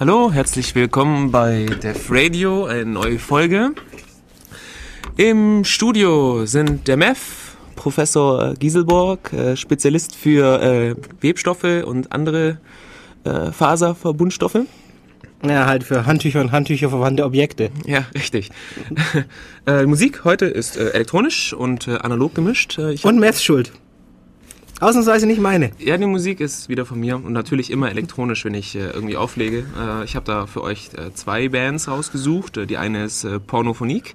Hallo, herzlich willkommen bei Def Radio, eine neue Folge. Im Studio sind der MEF, Professor Gieselborg, äh, Spezialist für äh, Webstoffe und andere äh, Faserverbundstoffe. Ja, halt für Handtücher und Handtücher verwandte Objekte. Ja, richtig. Musik heute ist elektronisch und analog gemischt. Äh, und Meth schuld. Ausnahmsweise nicht meine. Ja, die Musik ist wieder von mir und natürlich immer elektronisch, wenn ich äh, irgendwie auflege. Äh, ich habe da für euch äh, zwei Bands rausgesucht. Äh, die eine ist äh, Pornophonique,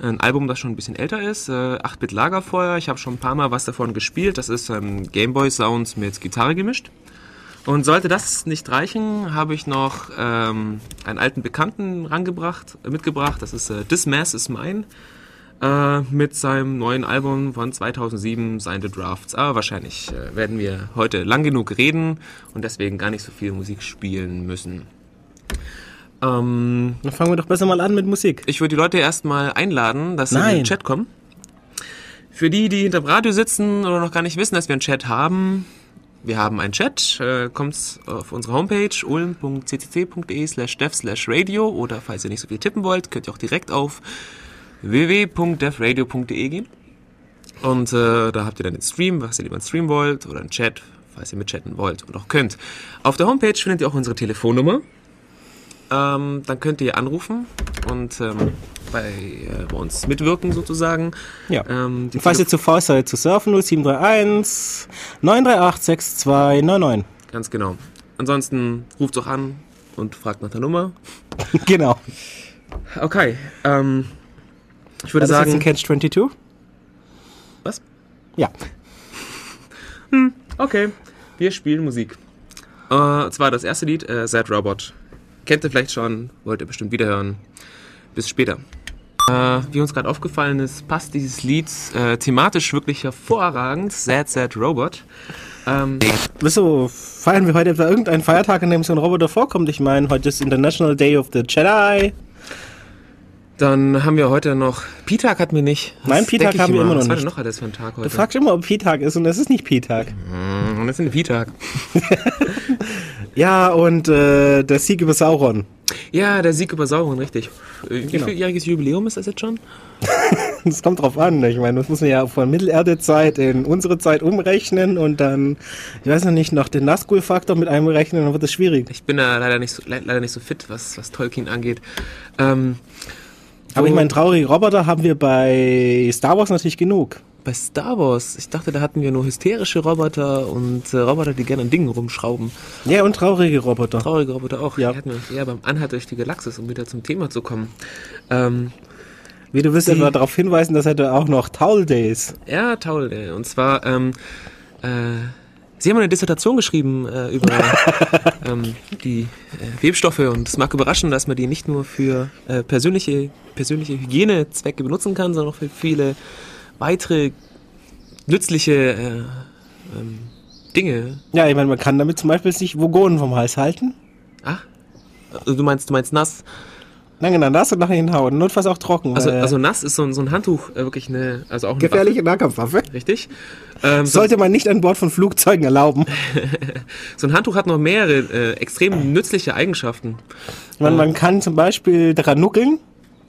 ein Album, das schon ein bisschen älter ist. Äh, 8-Bit Lagerfeuer. Ich habe schon ein paar Mal was davon gespielt. Das ist ähm, Gameboy Sounds mit Gitarre gemischt. Und sollte das nicht reichen, habe ich noch ähm, einen alten Bekannten rangebracht, äh, mitgebracht. Das ist äh, This Mass is Mine äh, mit seinem neuen Album von 2007, Signed the Drafts. Aber wahrscheinlich äh, werden wir heute lang genug reden und deswegen gar nicht so viel Musik spielen müssen. Ähm, Dann fangen wir doch besser mal an mit Musik. Ich würde die Leute erstmal einladen, dass sie in den Chat kommen. Für die, die hinterm Radio sitzen oder noch gar nicht wissen, dass wir einen Chat haben, wir haben einen Chat, äh, kommt auf unsere Homepage ulm.ccc.de slash dev slash radio oder falls ihr nicht so viel tippen wollt, könnt ihr auch direkt auf www.devradio.de gehen. Und äh, da habt ihr dann den Stream, was ihr lieber einen Stream wollt oder einen Chat, falls ihr mitchatten wollt und auch könnt. Auf der Homepage findet ihr auch unsere Telefonnummer. Ähm, dann könnt ihr anrufen und ähm, bei, äh, bei uns mitwirken sozusagen. Ja. Ähm, Falls ihr zu faul seid zu surfen, 0731 938 6299. Ganz genau. Ansonsten ruft doch an und fragt nach der Nummer. genau. Okay. Ähm, ich würde das sagen. Jetzt ein Catch 22? Was? Ja. Hm, okay. Wir spielen Musik. Und zwar das erste Lied, äh, Sad Robot. Kennt ihr vielleicht schon, wollt ihr bestimmt wiederhören. Bis später. Äh, wie uns gerade aufgefallen ist, passt dieses Lied äh, thematisch wirklich hervorragend. Sad, Sad Robot. Ähm, Wieso feiern wir heute etwa irgendeinen Feiertag, an dem so ein Roboter vorkommt? Ich meine, heute ist International Day of the Jedi. Dann haben wir heute noch. P-Tag hatten wir nicht. Das Nein, P-Tag haben wir immer noch Was nicht. noch alles für ein Tag heute? Du fragst immer, ob P-Tag ist und es ist nicht P-Tag. Mm, und es ist ein P-Tag. ja, und äh, der Sieg über Sauron. Ja, der Sieg über Sauron, richtig. Wie genau. vieljähriges Jubiläum ist das jetzt schon? das kommt drauf an. Ich meine, das muss man ja von Mittelerdezeit in unsere Zeit umrechnen und dann, ich weiß noch nicht, noch den Nazgul-Faktor mit einberechnen, dann wird das schwierig. Ich bin da leider nicht so, leider nicht so fit, was, was Tolkien angeht. Ähm, aber ich meine, traurige Roboter haben wir bei Star Wars natürlich genug. Bei Star Wars? Ich dachte, da hatten wir nur hysterische Roboter und äh, Roboter, die gerne an Dingen rumschrauben. Ja, und traurige Roboter. Traurige Roboter auch. Ja. Die hatten wir eher beim Anhalt durch die Galaxis, um wieder zum Thema zu kommen. Ähm, Wie du wirst etwa darauf hinweisen, dass hätte auch noch Towel Days. Ja, Towel Day. Und zwar, ähm, äh, Sie haben eine Dissertation geschrieben äh, über ähm, die äh, Webstoffe und es mag überraschen, dass man die nicht nur für äh, persönliche, persönliche Hygienezwecke benutzen kann, sondern auch für viele weitere nützliche äh, ähm, Dinge. Ja, ich meine, man kann damit zum Beispiel sich Vogonen vom Hals halten. Ach, also du meinst, du meinst nass? Nein, genau, nass und nachher hinhauen. Notfalls auch trocken. Also, also nass ist so ein, so ein Handtuch äh, wirklich eine, also auch eine gefährliche Waffe. Nahkampfwaffe. Richtig. Ähm, Sollte man nicht an Bord von Flugzeugen erlauben. so ein Handtuch hat noch mehrere äh, extrem nützliche Eigenschaften. Man, man kann zum Beispiel daran nuckeln.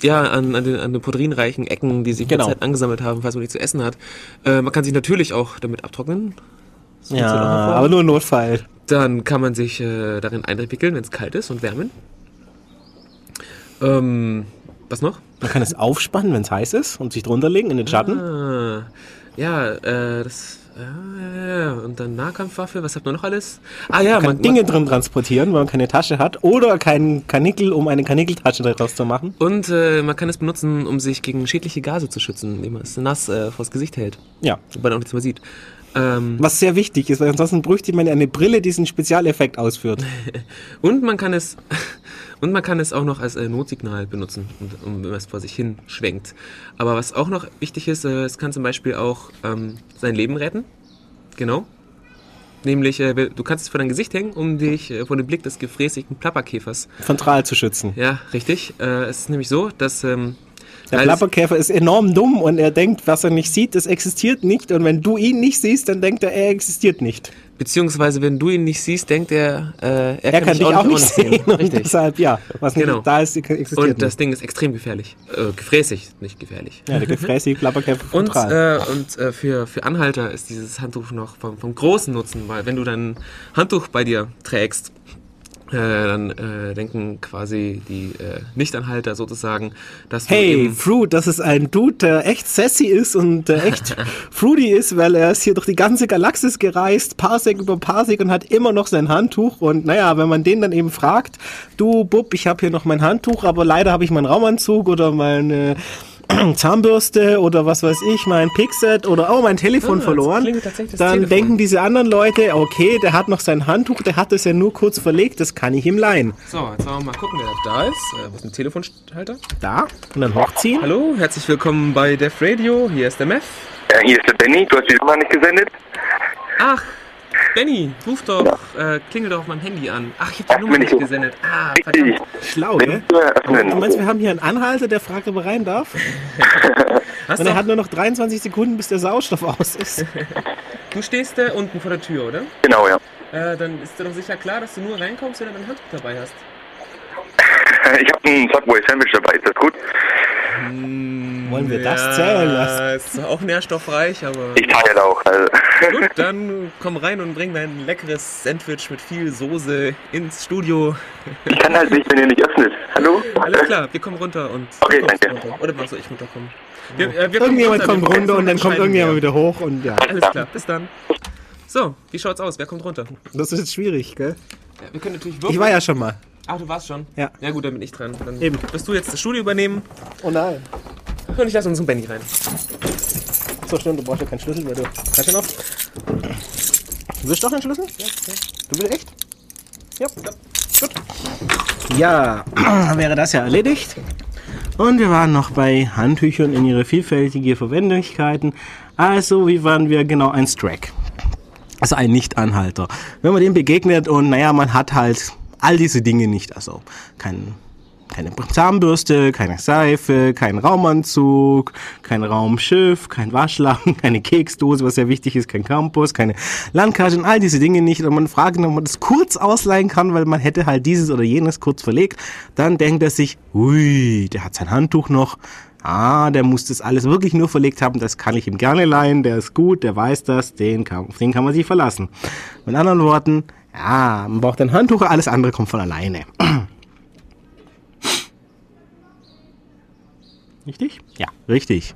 Ja, an, an, den, an den proteinreichen Ecken, die sich genau. mit Zeit angesammelt haben, falls man nichts zu essen hat. Äh, man kann sich natürlich auch damit abtrocknen. ja, aber nur Notfall. Dann kann man sich äh, darin einwickeln, wenn es kalt ist und wärmen. Ähm, was noch? Man kann es aufspannen, wenn es heiß ist und sich drunter legen in den Schatten. Ah, ja, äh, das. Ja, und dann Nahkampfwaffe, was hat man noch alles? Ah ja, man kann man, Dinge man, drin transportieren, weil man keine Tasche hat oder keinen Kanickel, um eine Kanickeltasche daraus zu machen. Und äh, man kann es benutzen, um sich gegen schädliche Gase zu schützen, indem man es nass äh, vors Gesicht hält. Ja. Wobei man auch nichts mehr sieht. Ähm, Was sehr wichtig ist, weil ansonsten bräuchte man eine Brille, die diesen Spezialeffekt ausführt. und man kann es und man kann es auch noch als äh, Notsignal benutzen, um, um, wenn man es vor sich hin schwenkt. Aber was auch noch wichtig ist, äh, es kann zum Beispiel auch ähm, sein Leben retten. Genau. Nämlich, äh, du kannst es vor dein Gesicht hängen, um dich äh, vor dem Blick des gefräßigen Plapperkäfers von Strahl zu schützen. Ja, richtig. Äh, es ist nämlich so, dass ähm, Der Weil es- Klapperkäfer ist enorm dumm und er denkt, was er nicht sieht, das existiert nicht. Und wenn du ihn nicht siehst, dann denkt er, er existiert nicht. Beziehungsweise, wenn du ihn nicht siehst, denkt er, äh, er, Er kann dich auch nicht sehen. Und Richtig. deshalb, ja, was Genau. nicht da ist, existiert Und das nicht. Ding ist extrem gefährlich. Äh, gefräßig, nicht gefährlich. Ja, der gefräßige Klapperkäfer Und, zentral. äh, und äh, für, für Anhalter ist dieses Handtuch noch vom, vom großen Nutzen, weil wenn du dein Handtuch bei dir trägst, äh, dann äh, denken quasi die äh, Nichtanhalter sozusagen, dass Hey, Fruit, das ist ein Dude, der echt sassy ist und der echt fruity ist, weil er ist hier durch die ganze Galaxis gereist, Parsec über Parsec und hat immer noch sein Handtuch. Und naja, wenn man den dann eben fragt, du Bub, ich habe hier noch mein Handtuch, aber leider habe ich meinen Raumanzug oder meine Zahnbürste oder was weiß ich, mein Pixet oder oh, mein Telefon Ah, verloren, dann Telefon. denken diese anderen Leute, okay, der hat noch sein Handtuch, der hat es ja nur kurz verlegt, das kann ich ihm leihen. So, jetzt wollen wir mal gucken, wer da ist. Äh, wo ist ein Telefonhalter? Da, und dann hochziehen. Hallo, herzlich willkommen bei Def Radio. Hier ist der Meth. Ja, hier ist der Benny, du hast die Nummer nicht gesendet. Ach, Benny, ruf doch, äh, klingel doch auf meinem Handy an. Ach, ich habe die Nummer nicht ich- gesendet. Ah, verdammt. Schlau, ne? du meinst, wir haben hier einen Anhalter, der fragt, ob er rein darf? Hast Und er hat nur noch 23 Sekunden, bis der Sauerstoff aus ist. du stehst da unten vor der Tür, oder? Genau, ja. Äh, dann ist dir doch sicher klar, dass du nur reinkommst, wenn du dein Handtuch dabei hast. Ich habe ein Subway Sandwich dabei, ist das gut? Wollen wir das zählen lassen? Ja, ist zwar auch nährstoffreich, aber... Ich teile auch. Also. Gut, dann komm rein und bring dein leckeres Sandwich mit viel Soße ins Studio. Ich kann halt nicht, wenn ihr nicht öffnet. Hallo? Alles klar, wir kommen runter und Okay, danke. runter. Oder machst du ich runterkommen? Wir, äh, wir Irgendjemand runter, kommt wir runter und dann kommt irgendjemand wieder hoch und ja. Alles klar, bis dann. So, wie schaut's aus? Wer kommt runter? Das ist jetzt schwierig, gell? Ja, wir können natürlich Ich würfeln. war ja schon mal. Ach, du warst schon? Ja. Ja gut, dann bin ich dran. Dann Eben. wirst du jetzt das Studio übernehmen Oh nein. und ich lasse unseren Benny rein. So stimmt, du brauchst ja keinen Schlüssel, weil du. Kannst du noch? Du willst doch einen Schlüssel? Ja, Du willst echt? Ja. Gut. Ja, dann wäre das ja erledigt. Und wir waren noch bei Handtüchern in ihre vielfältige Verwendlichkeiten. Also, wie waren wir genau ein Strack? Also ein Nicht-Anhalter. Wenn man dem begegnet und naja, man hat halt all diese Dinge nicht. Also kein, keine Zahnbürste, keine Seife, kein Raumanzug, kein Raumschiff, kein Waschlappen, keine Keksdose, was sehr wichtig ist, kein Campus, keine Landkarte und all diese Dinge nicht. Und man fragt, ob man das kurz ausleihen kann, weil man hätte halt dieses oder jenes kurz verlegt. Dann denkt er sich, ui, der hat sein Handtuch noch. Ah, der muss das alles wirklich nur verlegt haben, das kann ich ihm gerne leihen, der ist gut, der weiß das, den kann, den kann man sich verlassen. Mit anderen Worten, ja, man braucht ein Handtuch, alles andere kommt von alleine. Richtig? Ja, richtig.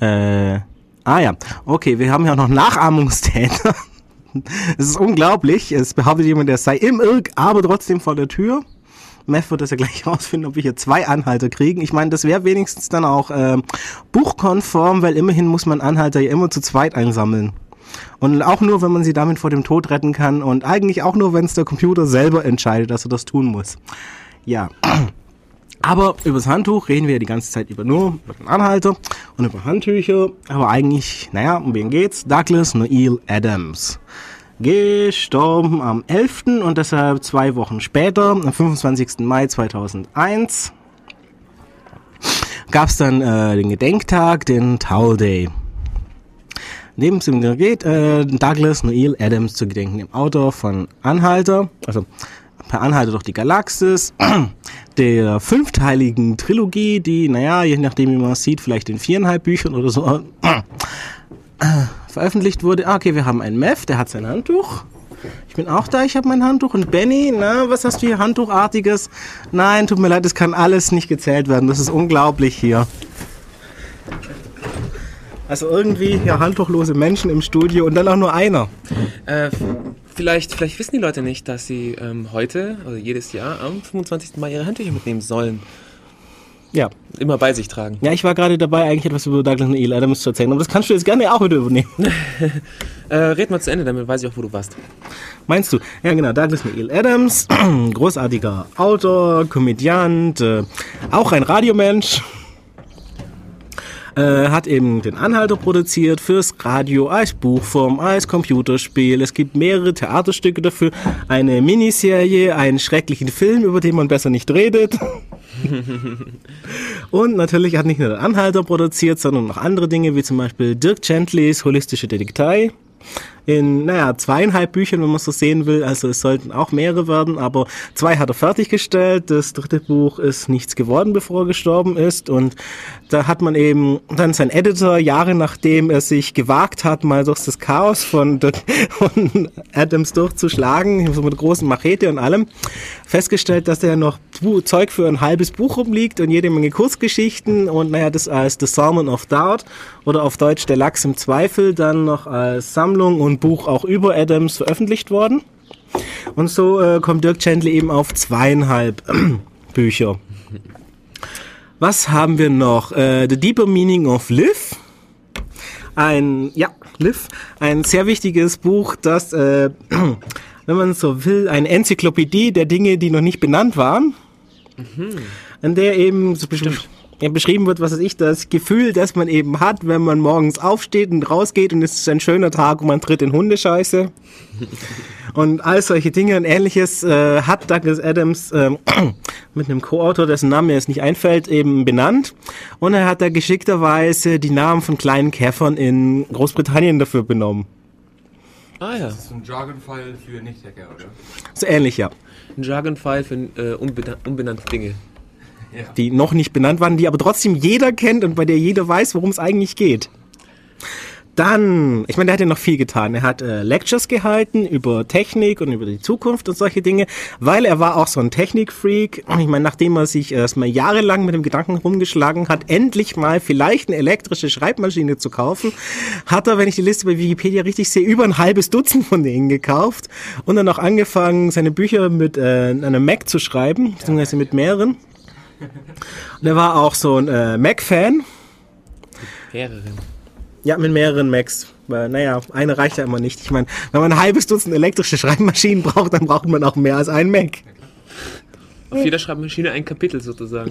Äh, ah ja, okay, wir haben ja auch noch Nachahmungstäter. Es ist unglaublich, es behauptet jemand, der sei im Irk, aber trotzdem vor der Tür. Meth wird das ja gleich rausfinden, ob wir hier zwei Anhalter kriegen. Ich meine, das wäre wenigstens dann auch äh, buchkonform, weil immerhin muss man Anhalter ja immer zu zweit einsammeln. Und auch nur, wenn man sie damit vor dem Tod retten kann und eigentlich auch nur, wenn es der Computer selber entscheidet, dass er das tun muss. Ja. Aber über das Handtuch reden wir ja die ganze Zeit über nur über den Anhalter und über Handtücher. Aber eigentlich, naja, um wen geht's? Douglas Noel Adams. Gestorben am 11. und deshalb zwei Wochen später, am 25. Mai 2001, gab es dann äh, den Gedenktag, den Towel Day. Neben dem geht äh, Douglas Noel Adams zu gedenken, dem Autor von Anhalter, also per Anhalter durch die Galaxis, der fünfteiligen Trilogie, die, naja, je nachdem wie man es sieht, vielleicht in viereinhalb Büchern oder so äh, veröffentlicht wurde. Ah, okay, wir haben einen Meth, der hat sein Handtuch. Ich bin auch da, ich habe mein Handtuch. Und Benny, na, was hast du hier Handtuchartiges? Nein, tut mir leid, das kann alles nicht gezählt werden. Das ist unglaublich hier. Also irgendwie ja handtuchlose Menschen im Studio und dann auch nur einer. Äh, vielleicht, vielleicht wissen die Leute nicht, dass sie ähm, heute, also jedes Jahr, am 25. Mai ihre Handtücher mitnehmen sollen. Ja. Immer bei sich tragen. Ja, ich war gerade dabei, eigentlich etwas über Douglas Neil Adams zu erzählen, aber das kannst du jetzt gerne auch wieder übernehmen. Äh, red mal zu Ende, damit weiß ich auch, wo du warst. Meinst du? Ja, genau, Douglas Neil Adams, großartiger Autor, Komödiant, äh, auch ein Radiomensch. Äh, hat eben den Anhalter produziert fürs Radio, als Buchform, als Computerspiel. Es gibt mehrere Theaterstücke dafür, eine Miniserie, einen schrecklichen Film, über den man besser nicht redet. Und natürlich hat nicht nur der Anhalter produziert, sondern noch andere Dinge, wie zum Beispiel Dirk Gentlys Holistische Detektei in, naja, zweieinhalb Büchern, wenn man so sehen will. Also es sollten auch mehrere werden, aber zwei hat er fertiggestellt. Das dritte Buch ist nichts geworden, bevor er gestorben ist. Und da hat man eben dann sein Editor, Jahre nachdem er sich gewagt hat, mal durch das Chaos von, von Adams durchzuschlagen, so mit großen Machete und allem, festgestellt, dass da noch Zeug für ein halbes Buch rumliegt und jede Menge Kurzgeschichten und naja, das als The Salmon of Doubt oder auf Deutsch Der Lachs im Zweifel dann noch als Sammlung und Buch auch über Adams veröffentlicht worden. Und so äh, kommt Dirk Gently eben auf zweieinhalb Bücher. Was haben wir noch? Äh, The Deeper Meaning of Live. Ein, ja, Live. Ein sehr wichtiges Buch, das, äh, wenn man so will, eine Enzyklopädie der Dinge, die noch nicht benannt waren. Mhm. An der eben so bestimmt ja, beschrieben wird, was weiß ich, das Gefühl, das man eben hat, wenn man morgens aufsteht und rausgeht und es ist ein schöner Tag und man tritt in Hundescheiße. und all solche Dinge und ähnliches äh, hat Douglas Adams äh, mit einem Co-Autor, dessen Name mir jetzt nicht einfällt, eben benannt. Und er hat da geschickterweise die Namen von kleinen Käfern in Großbritannien dafür benommen. Ah ja. Das ist ein Jargon-File für Nicht-Hacker, oder? So ähnlich, ja. Ein Jargon-File für äh, unbenannte Dinge ja. die noch nicht benannt waren, die aber trotzdem jeder kennt und bei der jeder weiß, worum es eigentlich geht. Dann, ich meine, der hat ja noch viel getan. Er hat äh, Lectures gehalten über Technik und über die Zukunft und solche Dinge, weil er war auch so ein Technikfreak. Ich meine, nachdem er sich erstmal jahrelang mit dem Gedanken rumgeschlagen hat, endlich mal vielleicht eine elektrische Schreibmaschine zu kaufen, hat er, wenn ich die Liste bei Wikipedia richtig sehe, über ein halbes Dutzend von denen gekauft und dann auch angefangen, seine Bücher mit äh, einem Mac zu schreiben, beziehungsweise mit mehreren. Und er war auch so ein äh, Mac-Fan. Mehreren. Ja, mit mehreren Macs. Weil, naja, eine reicht ja immer nicht. Ich meine, wenn man ein halbes Dutzend elektrische Schreibmaschinen braucht, dann braucht man auch mehr als einen Mac. Auf jeder Schreibmaschine ein Kapitel sozusagen.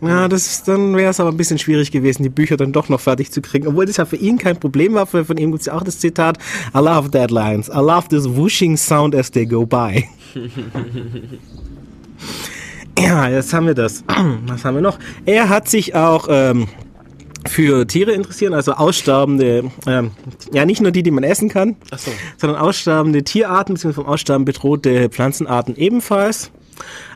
Ja, das, dann wäre es aber ein bisschen schwierig gewesen, die Bücher dann doch noch fertig zu kriegen. Obwohl das ja für ihn kein Problem war, von ihm gibt es ja auch das Zitat, I love deadlines. I love this whooshing sound as they go by. Ja, jetzt haben wir das. Was haben wir noch? Er hat sich auch ähm, für Tiere interessieren, also aussterbende, ähm, ja nicht nur die, die man essen kann, so. sondern aussterbende Tierarten bzw. vom Aussterben bedrohte Pflanzenarten ebenfalls.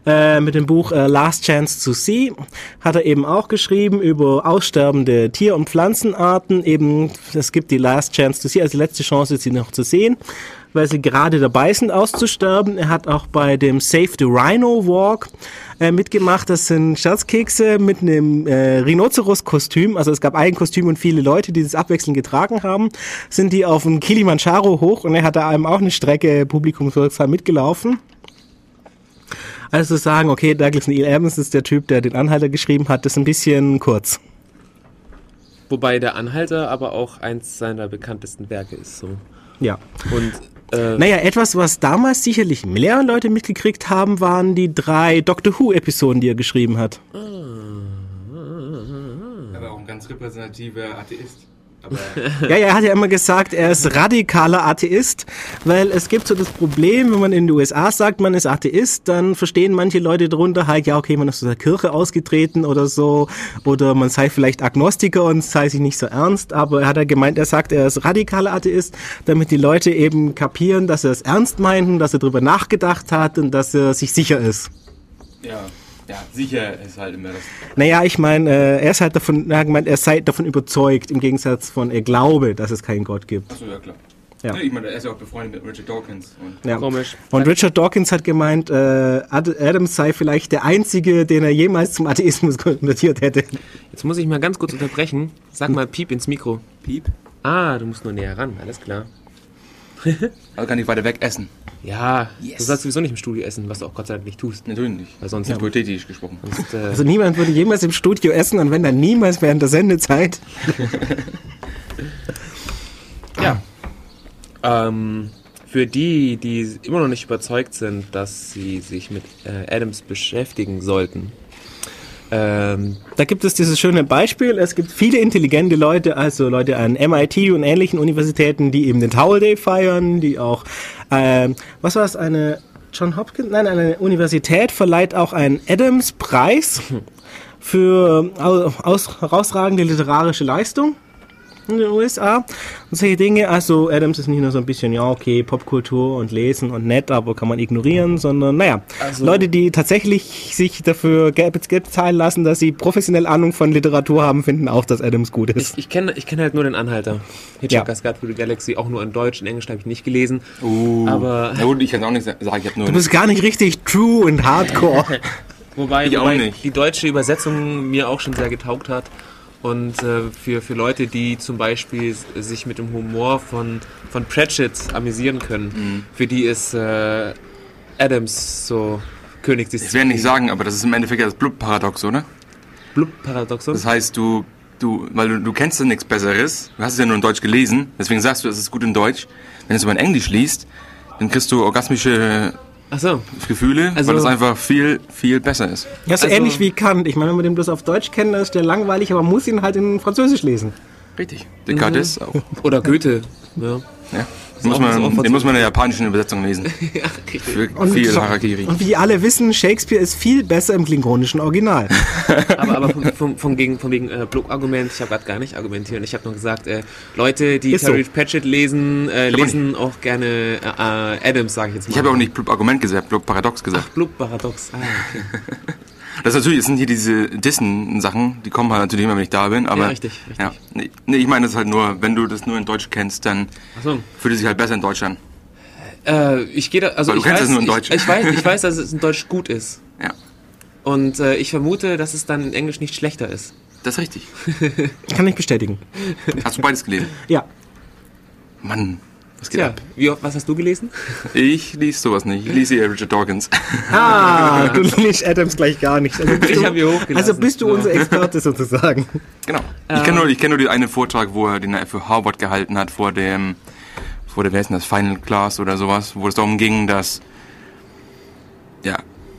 Äh, mit dem Buch äh, Last Chance to See hat er eben auch geschrieben über aussterbende Tier- und Pflanzenarten. Eben, es gibt die Last Chance to See, also die letzte Chance, sie noch zu sehen weil sie gerade dabei sind auszusterben. Er hat auch bei dem Save the Rhino Walk äh, mitgemacht. Das sind Scherzkekse mit einem äh, Rhinoceros-Kostüm. Also es gab ein Kostüm und viele Leute, die das abwechselnd getragen haben. Sind die auf dem Kilimanjaro hoch und er hat da einem auch eine Strecke publikumswirksam mitgelaufen. Also sagen, okay, Douglas Neil Evans ist der Typ, der den Anhalter geschrieben hat, das ist ein bisschen kurz. Wobei der Anhalter aber auch eins seiner bekanntesten Werke ist. So. Ja. Und äh, naja, etwas, was damals sicherlich mehr Leute mitgekriegt haben, waren die drei Doctor Who-Episoden, die er geschrieben hat. Er war auch ein ganz repräsentativer Atheist. ja, ja, er hat ja immer gesagt, er ist radikaler Atheist, weil es gibt so das Problem, wenn man in den USA sagt, man ist Atheist, dann verstehen manche Leute darunter halt, ja, okay, man ist aus der Kirche ausgetreten oder so, oder man sei vielleicht Agnostiker und sei sich nicht so ernst, aber er hat ja gemeint, er sagt, er ist radikaler Atheist, damit die Leute eben kapieren, dass er es ernst meint, dass er darüber nachgedacht hat und dass er sich sicher ist. Ja. Ja, sicher ist halt immer das. Naja, ich meine, äh, er ist halt davon, er, gemeint, er sei davon überzeugt, im Gegensatz von, er glaube, dass es keinen Gott gibt. Achso, ja klar. Ja. ich meine, er ist ja auch befreundet mit Richard Dawkins. Und ja. Komisch. Und Richard Dawkins hat gemeint, äh, Adams sei vielleicht der Einzige, den er jemals zum Atheismus konvertiert hätte. Jetzt muss ich mal ganz kurz unterbrechen. Sag mal Piep ins Mikro. Piep? Ah, du musst nur näher ran, alles klar. also kann ich weiter weg essen. Ja, yes. du sollst sowieso nicht im Studio essen, was du auch Gott sei Dank nicht tust. Natürlich nicht. Weil sonst ja. hypothetisch gesprochen. Sonst, äh also niemand würde jemals im Studio essen und wenn dann niemals während der Sendezeit. ja. Ähm, für die, die immer noch nicht überzeugt sind, dass sie sich mit äh, Adams beschäftigen sollten, ähm, da gibt es dieses schöne Beispiel. Es gibt viele intelligente Leute, also Leute an MIT und ähnlichen Universitäten, die eben den Towel Day feiern, die auch, ähm, was war es, eine John Hopkins, nein, eine Universität verleiht auch einen Adams-Preis für au- aus, herausragende literarische Leistung in den USA und solche Dinge. Also Adams ist nicht nur so ein bisschen, ja okay, Popkultur und Lesen und nett, aber kann man ignorieren, sondern naja, Also- Leute, die tatsächlich sich dafür Geld, zahlen lassen, dass sie professionell Ahnung von Literatur haben, finden auch, dass Adams gut ist. Ich, ich kenne ich kenn halt nur den Anhalter. Hitchhiker's Guide to the Galaxy, auch nur in Deutsch, in Englisch habe ich nicht gelesen. Uh, Aber- Na gut, ich kann auch nicht sagen, ich habe nur. Du bist gar nicht richtig true und hardcore. Wobei, Ich auch wobei nicht. die deutsche Übersetzung mir auch schon sehr getaugt hat. Und äh, für, für Leute, die zum Beispiel sich mit dem Humor von, von Pratchett amüsieren können, Mhm. für die ist äh, Adams so König des ich werde nicht sagen, aber das ist im Endeffekt ja das Blub-Paradox, oder? Blub-Paradoxon. Das heißt, du, du, weil du, du kennst ja nichts Besseres, du hast es ja nur in Deutsch gelesen, deswegen sagst du, es ist gut in Deutsch. Wenn du es aber in Englisch liest, dann kriegst du orgasmische Achso, Gefühle, Also- weil es einfach viel, viel besser ist. Ja, so Also- ähnlich wie Kant. Ich meine, wenn man den bloß auf Deutsch kennt, dann ist der langweilig, aber man muss ihn halt in Französisch lesen. Richtig. Descartes auch. oder Goethe. Ja. Ja. Den muss, man, den muss man in der japanischen Übersetzung lesen. ja. Für Und, viel Harakiri. und wie alle wissen, Shakespeare ist viel besser im klingonischen Original. Aber, aber von, von, von, gegen, von wegen äh, Blog-Argument, ich habe gerade gar nicht argumentiert. Ich habe nur gesagt, äh, Leute, die Ist so. Terry Pratchett lesen, äh, hab auch lesen auch gerne äh, äh, Adams, sage ich jetzt mal. Ich habe auch nicht Blub-Argument gesagt, Blub-Paradox gesagt. Blub-Paradox. Ah, okay. Das ist natürlich, das sind hier diese Dissen-Sachen, die kommen halt natürlich immer, wenn ich da bin, aber. Ja, richtig, richtig. Ja, nee, nee, ich meine das ist halt nur, wenn du das nur in Deutsch kennst, dann Achso. fühlt es sich halt besser in Deutsch an. Äh, ich gehe da, also Weil du ich kennst weiß, es nur in Deutsch. Ich, ich, weiß, ich weiß, dass es in Deutsch gut ist. Ja, Und äh, ich vermute, dass es dann in Englisch nicht schlechter ist. das ist richtig. Kann ich bestätigen. Hast du beides gelesen? Ja. Mann, was geht Tja, ab? wie, oft- was hast du gelesen? Ich lese sowas nicht. Ich lese eher Richard Dawkins. Ah, du liest Adams gleich gar nicht. Also bist Ich du- hab ihn hochgelassen. Also bist du So. unser Experte sozusagen. genau. Ich kenne nur, ich kenn nur den einen Vortrag, wo er den er für Harvard gehalten hat, vor dem, vor der, wer ist denn das, Final Class oder sowas, wo es darum ging, dass, ja,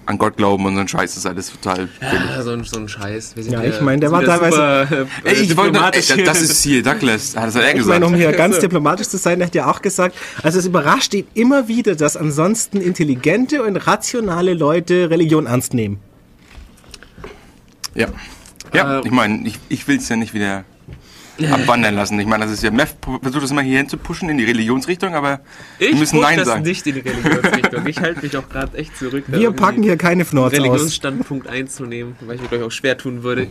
an Gott glauben und so ein Scheiß ist alles total billig. Ah, so, ein, so ein Scheiß. Wir sind Ja, ich meine, der war teilweise- Super, äh, Ey, ich wollte, ey, diplomatisch das, hier. das ist hier Douglas, hat das hat er Ich gesagt. meine, um hier ganz diplomatisch zu sein, hat er auch gesagt, also es überrascht ihn immer wieder, dass ansonsten intelligente und rationale Leute Religion ernst nehmen. Ja. Ja, Äh, ich meine, ich, ich will es ja nicht wieder abwandern lassen. Ich meine, das ist ja, Meth versucht das immer hier hinzupushen in die Religionsrichtung, aber Ich wir müssen Nein das sagen. nicht in die Religionsrichtung. Ich halte mich auch gerade echt zurück. Wir packen hier keine Fnords aus. Religionsstandpunkt einzunehmen, weil ich mir, glaube ich, auch schwer tun würde.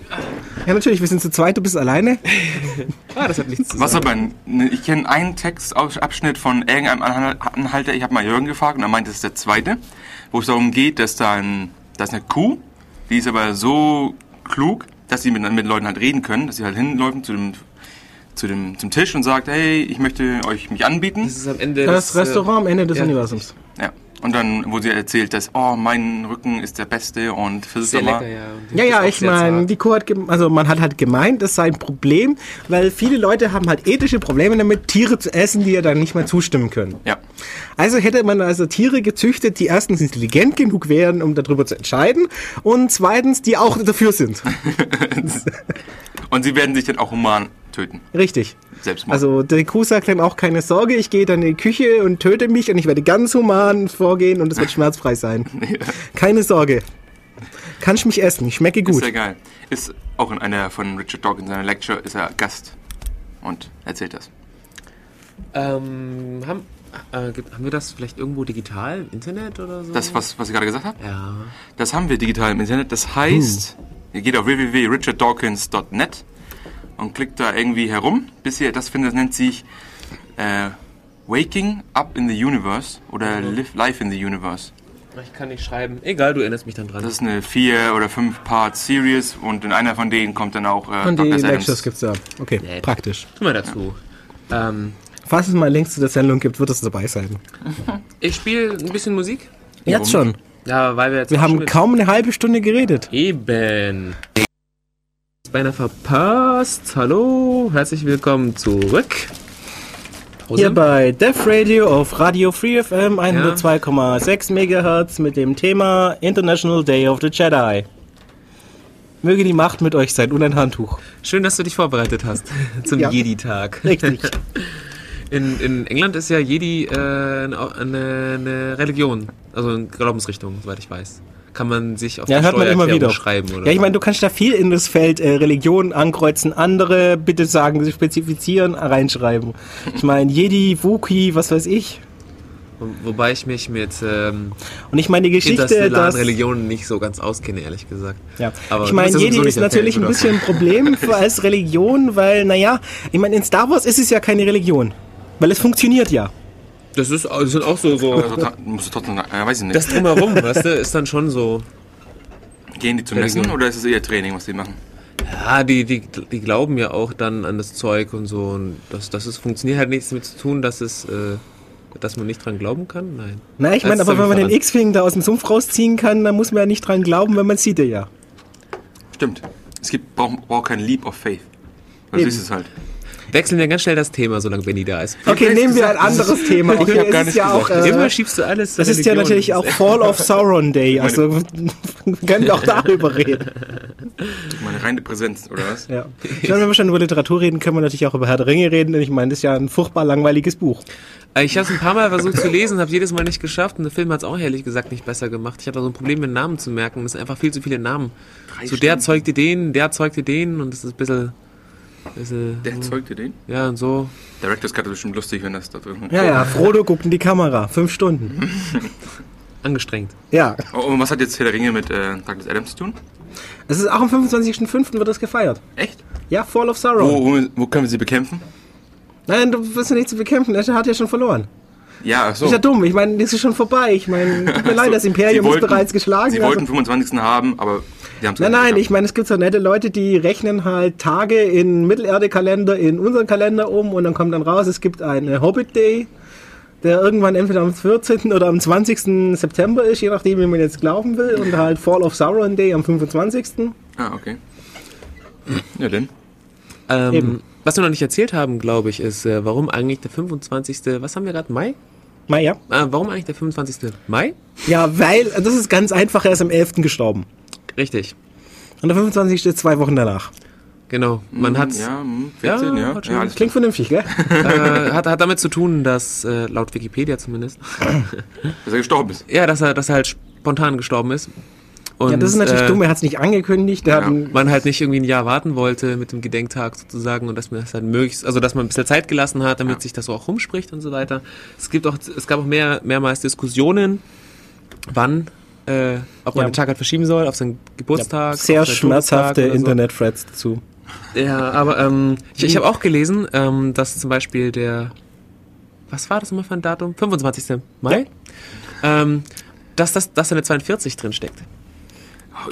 Ja, natürlich, wir sind zu zweit, du bist alleine. Ah, das hat nichts zu Was sagen. aber, ne, ich kenne einen Textabschnitt von irgendeinem Anhal- Anhalter, ich habe mal Jürgen gefragt und er meinte, das ist der zweite, wo es darum geht, dass da ein, da ist eine Kuh, die ist aber so klug, dass sie mit, mit Leuten halt reden können, dass sie halt hinläufen zu dem, zu dem, zum Tisch und sagt, hey, ich möchte euch mich anbieten. Das ist am Ende Das des, äh, Restaurant am Ende des ja. Universums. Ja. Und dann, wo sie erzählt, dass, oh, mein Rücken ist der beste und für Sehr lecker, ja. Ja, ja, ich meine, die Kuh hat, also man hat halt gemeint, das sei ein Problem, weil viele Leute haben halt ethische Probleme damit, Tiere zu essen, die ja dann nicht mehr zustimmen können. Ja. Also hätte man also Tiere gezüchtet, die erstens intelligent genug wären, um darüber zu entscheiden und zweitens, die auch dafür sind. Und sie werden sich dann auch human töten. Richtig. Selbstmord. Also Kuh sagt dann auch keine Sorge, ich gehe dann in die Küche und töte mich und ich werde ganz human vorgehen und es wird schmerzfrei sein. Keine Sorge. Kannst mich essen, ich schmecke Ist gut. sehr geil. Ist auch in einer von Richard Dawkins seiner Lecture ist er Gast und erzählt das. Ähm, haben, äh, haben wir das vielleicht irgendwo digital im Internet oder so? Das, was, was ich gerade gesagt habe, Ja. das haben wir digital im Internet. Das heißt, ihr geht auf www.richarddawkins.net und klickt da irgendwie herum, bis ihr das findet, das nennt sich äh, Waking Up in the Universe oder Live, Life in the Universe. Ich kann nicht schreiben. Egal, du erinnerst mich dann dran. Das ist eine vier- oder fünf Part Series und in einer von denen kommt dann auch äh, Und die Lectures Adams. gibt's da. Okay, Nett. praktisch. Tu mal dazu. Ähm, Falls es mal Links zu der Sendung gibt, wird es dabei sein. ich spiele ein bisschen Musik. Jetzt schon. Ja, weil wir jetzt Wir haben kaum eine halbe Stunde geredet. Eben. Beinahe verpasst. Hallo, herzlich willkommen zurück. Pause. Hier bei Def Radio auf Radio Free FM 102,6 MHz mit dem Thema International Day of the Jedi. Möge die Macht mit euch sein und ein Handtuch. Schön, dass du dich vorbereitet hast zum Ja. Jedi-Tag. Richtig. In, in England ist ja Jedi äh, eine, eine Religion, also eine Glaubensrichtung, soweit ich weiß. Kann man sich auf Ja, die hört man immer wieder. schreiben. Oder Ja, ich meine, du kannst da viel in das Feld äh, Religion ankreuzen, andere bitte sagen, spezifizieren, reinschreiben. Ich meine, Jedi, Wookie, was weiß ich. Wo- Wobei ich mich mit ähm, Und ich meine, die Geschichte, dass... Religionen nicht so ganz auskenne, ehrlich gesagt. Ja. Aber ich meine, Jedi ist natürlich ein bisschen ein Problem als Religion, weil, naja, ich meine, in Star Wars ist es ja keine Religion. Weil es funktioniert ja. Das ist, das sind auch so, so Also, musst du trotzdem, äh, weiß ich nicht. das drumherum, weißt du, ist dann schon so. Gehen die zum. Messen oder ist es eher Training, was die machen? Ja, die, die, die glauben ja auch dann an das Zeug und so. Und das, das ist, funktioniert halt nichts damit zu tun, dass es, äh, dass man nicht dran glauben kann. Nein. Na, ich meine, aber wenn man den. X-Wing da aus dem Sumpf rausziehen kann, dann muss man ja nicht dran glauben, wenn man sieht er ja. Stimmt. Es gibt, braucht braucht kein Leap of Faith. Das Eben. ist es halt. Wechseln wir ganz schnell das Thema, solange Benny da ist. Okay, hab nehmen wir ein anderes Thema. Ich Okay, hab gar nicht ja auch, äh, Immer schiebst du alles. das ist ja natürlich auch Fall of Sauron Day. Also können wir auch darüber reden. Meine reine Präsenz, oder was? Ja. Ich meine, wenn wir schon über Literatur reden, können wir natürlich auch über Herr der Ringe reden. Denn ich meine, das ist ja ein furchtbar langweiliges Buch. Äh, Ich habe es ein paar Mal versucht zu lesen, habe jedes Mal nicht geschafft. Und der Film hat es auch ehrlich gesagt nicht besser gemacht. Ich hatte so ein Problem mit Namen zu merken. Es sind einfach viel zu viele Namen. Drei So der zeugte den, der zeugte den und das ist ein bisschen. Bisschen Der zeugte den? ja, und so. Director's Cut ist bestimmt lustig, wenn das da drin ist. Ja, ja, Frodo guckt in die Kamera. Fünf Stunden. Angestrengt. Ja. Oh, und was hat jetzt Herr der Ringe mit äh, Douglas Adams zu tun? Es ist auch am 25.05. wird das gefeiert. Echt? Ja, Fall of Sauron. Wo, wo, wo können wir sie bekämpfen? Nein, du wirst ja nicht zu bekämpfen. Er hat ja schon verloren. Ja, ach so. Ist ja dumm. Ich meine, das ist schon vorbei. Ich meine, tut mir leid, das Sie Imperium wollten- ist bereits geschlagen. Sie also- wollten 25. haben, aber die haben es Nein, nein, ich meine, es gibt so nette Leute, die rechnen halt Tage in Mittelerde-Kalender in unseren Kalender um und dann kommt dann raus, es gibt einen Hobbit Day, der irgendwann entweder am 14. oder am 20. September ist, je nachdem, wie man jetzt glauben will, und halt Fall of Sauron Day am 25. Ah, okay. Ja, denn. Ähm, Eben. Was wir noch nicht erzählt haben, glaube ich, ist, äh, warum eigentlich der 25. Was haben wir gerade? Mai? Na ja. Äh, warum eigentlich der 25. Mai? Ja, weil, das ist ganz einfach, er ist am 11. gestorben. Richtig. Und der 25. ist zwei Wochen danach. Genau. Man hat, Ja, hm, 14, Ja, ja. hat Ja, alles Klingt vernünftig, gell? äh, hat, hat damit zu tun, dass, äh, laut Wikipedia zumindest, dass er gestorben ist. ja, dass er, dass er halt spontan gestorben ist. Und, ja, das ist natürlich äh, dumm, er hat es nicht angekündigt. Ja. man halt nicht irgendwie ein Jahr warten wollte mit dem Gedenktag sozusagen und dass man das halt möglichst, also dass man ein bisschen Zeit gelassen hat, damit Ja. sich das so auch rumspricht und so weiter. Es gibt auch, es gab auch mehr, mehrmals Diskussionen, wann, äh, ob man Ja. den Tag halt verschieben soll, auf seinen Geburtstag. sehr auf seinen schmerzhafte so. Internet-Threads dazu. Ja, aber ähm, ich, ich habe auch gelesen, ähm, dass zum Beispiel der, was war das nochmal für ein Datum? 25. Mai? Ähm, dass, das, dass da eine 42 drin steckt.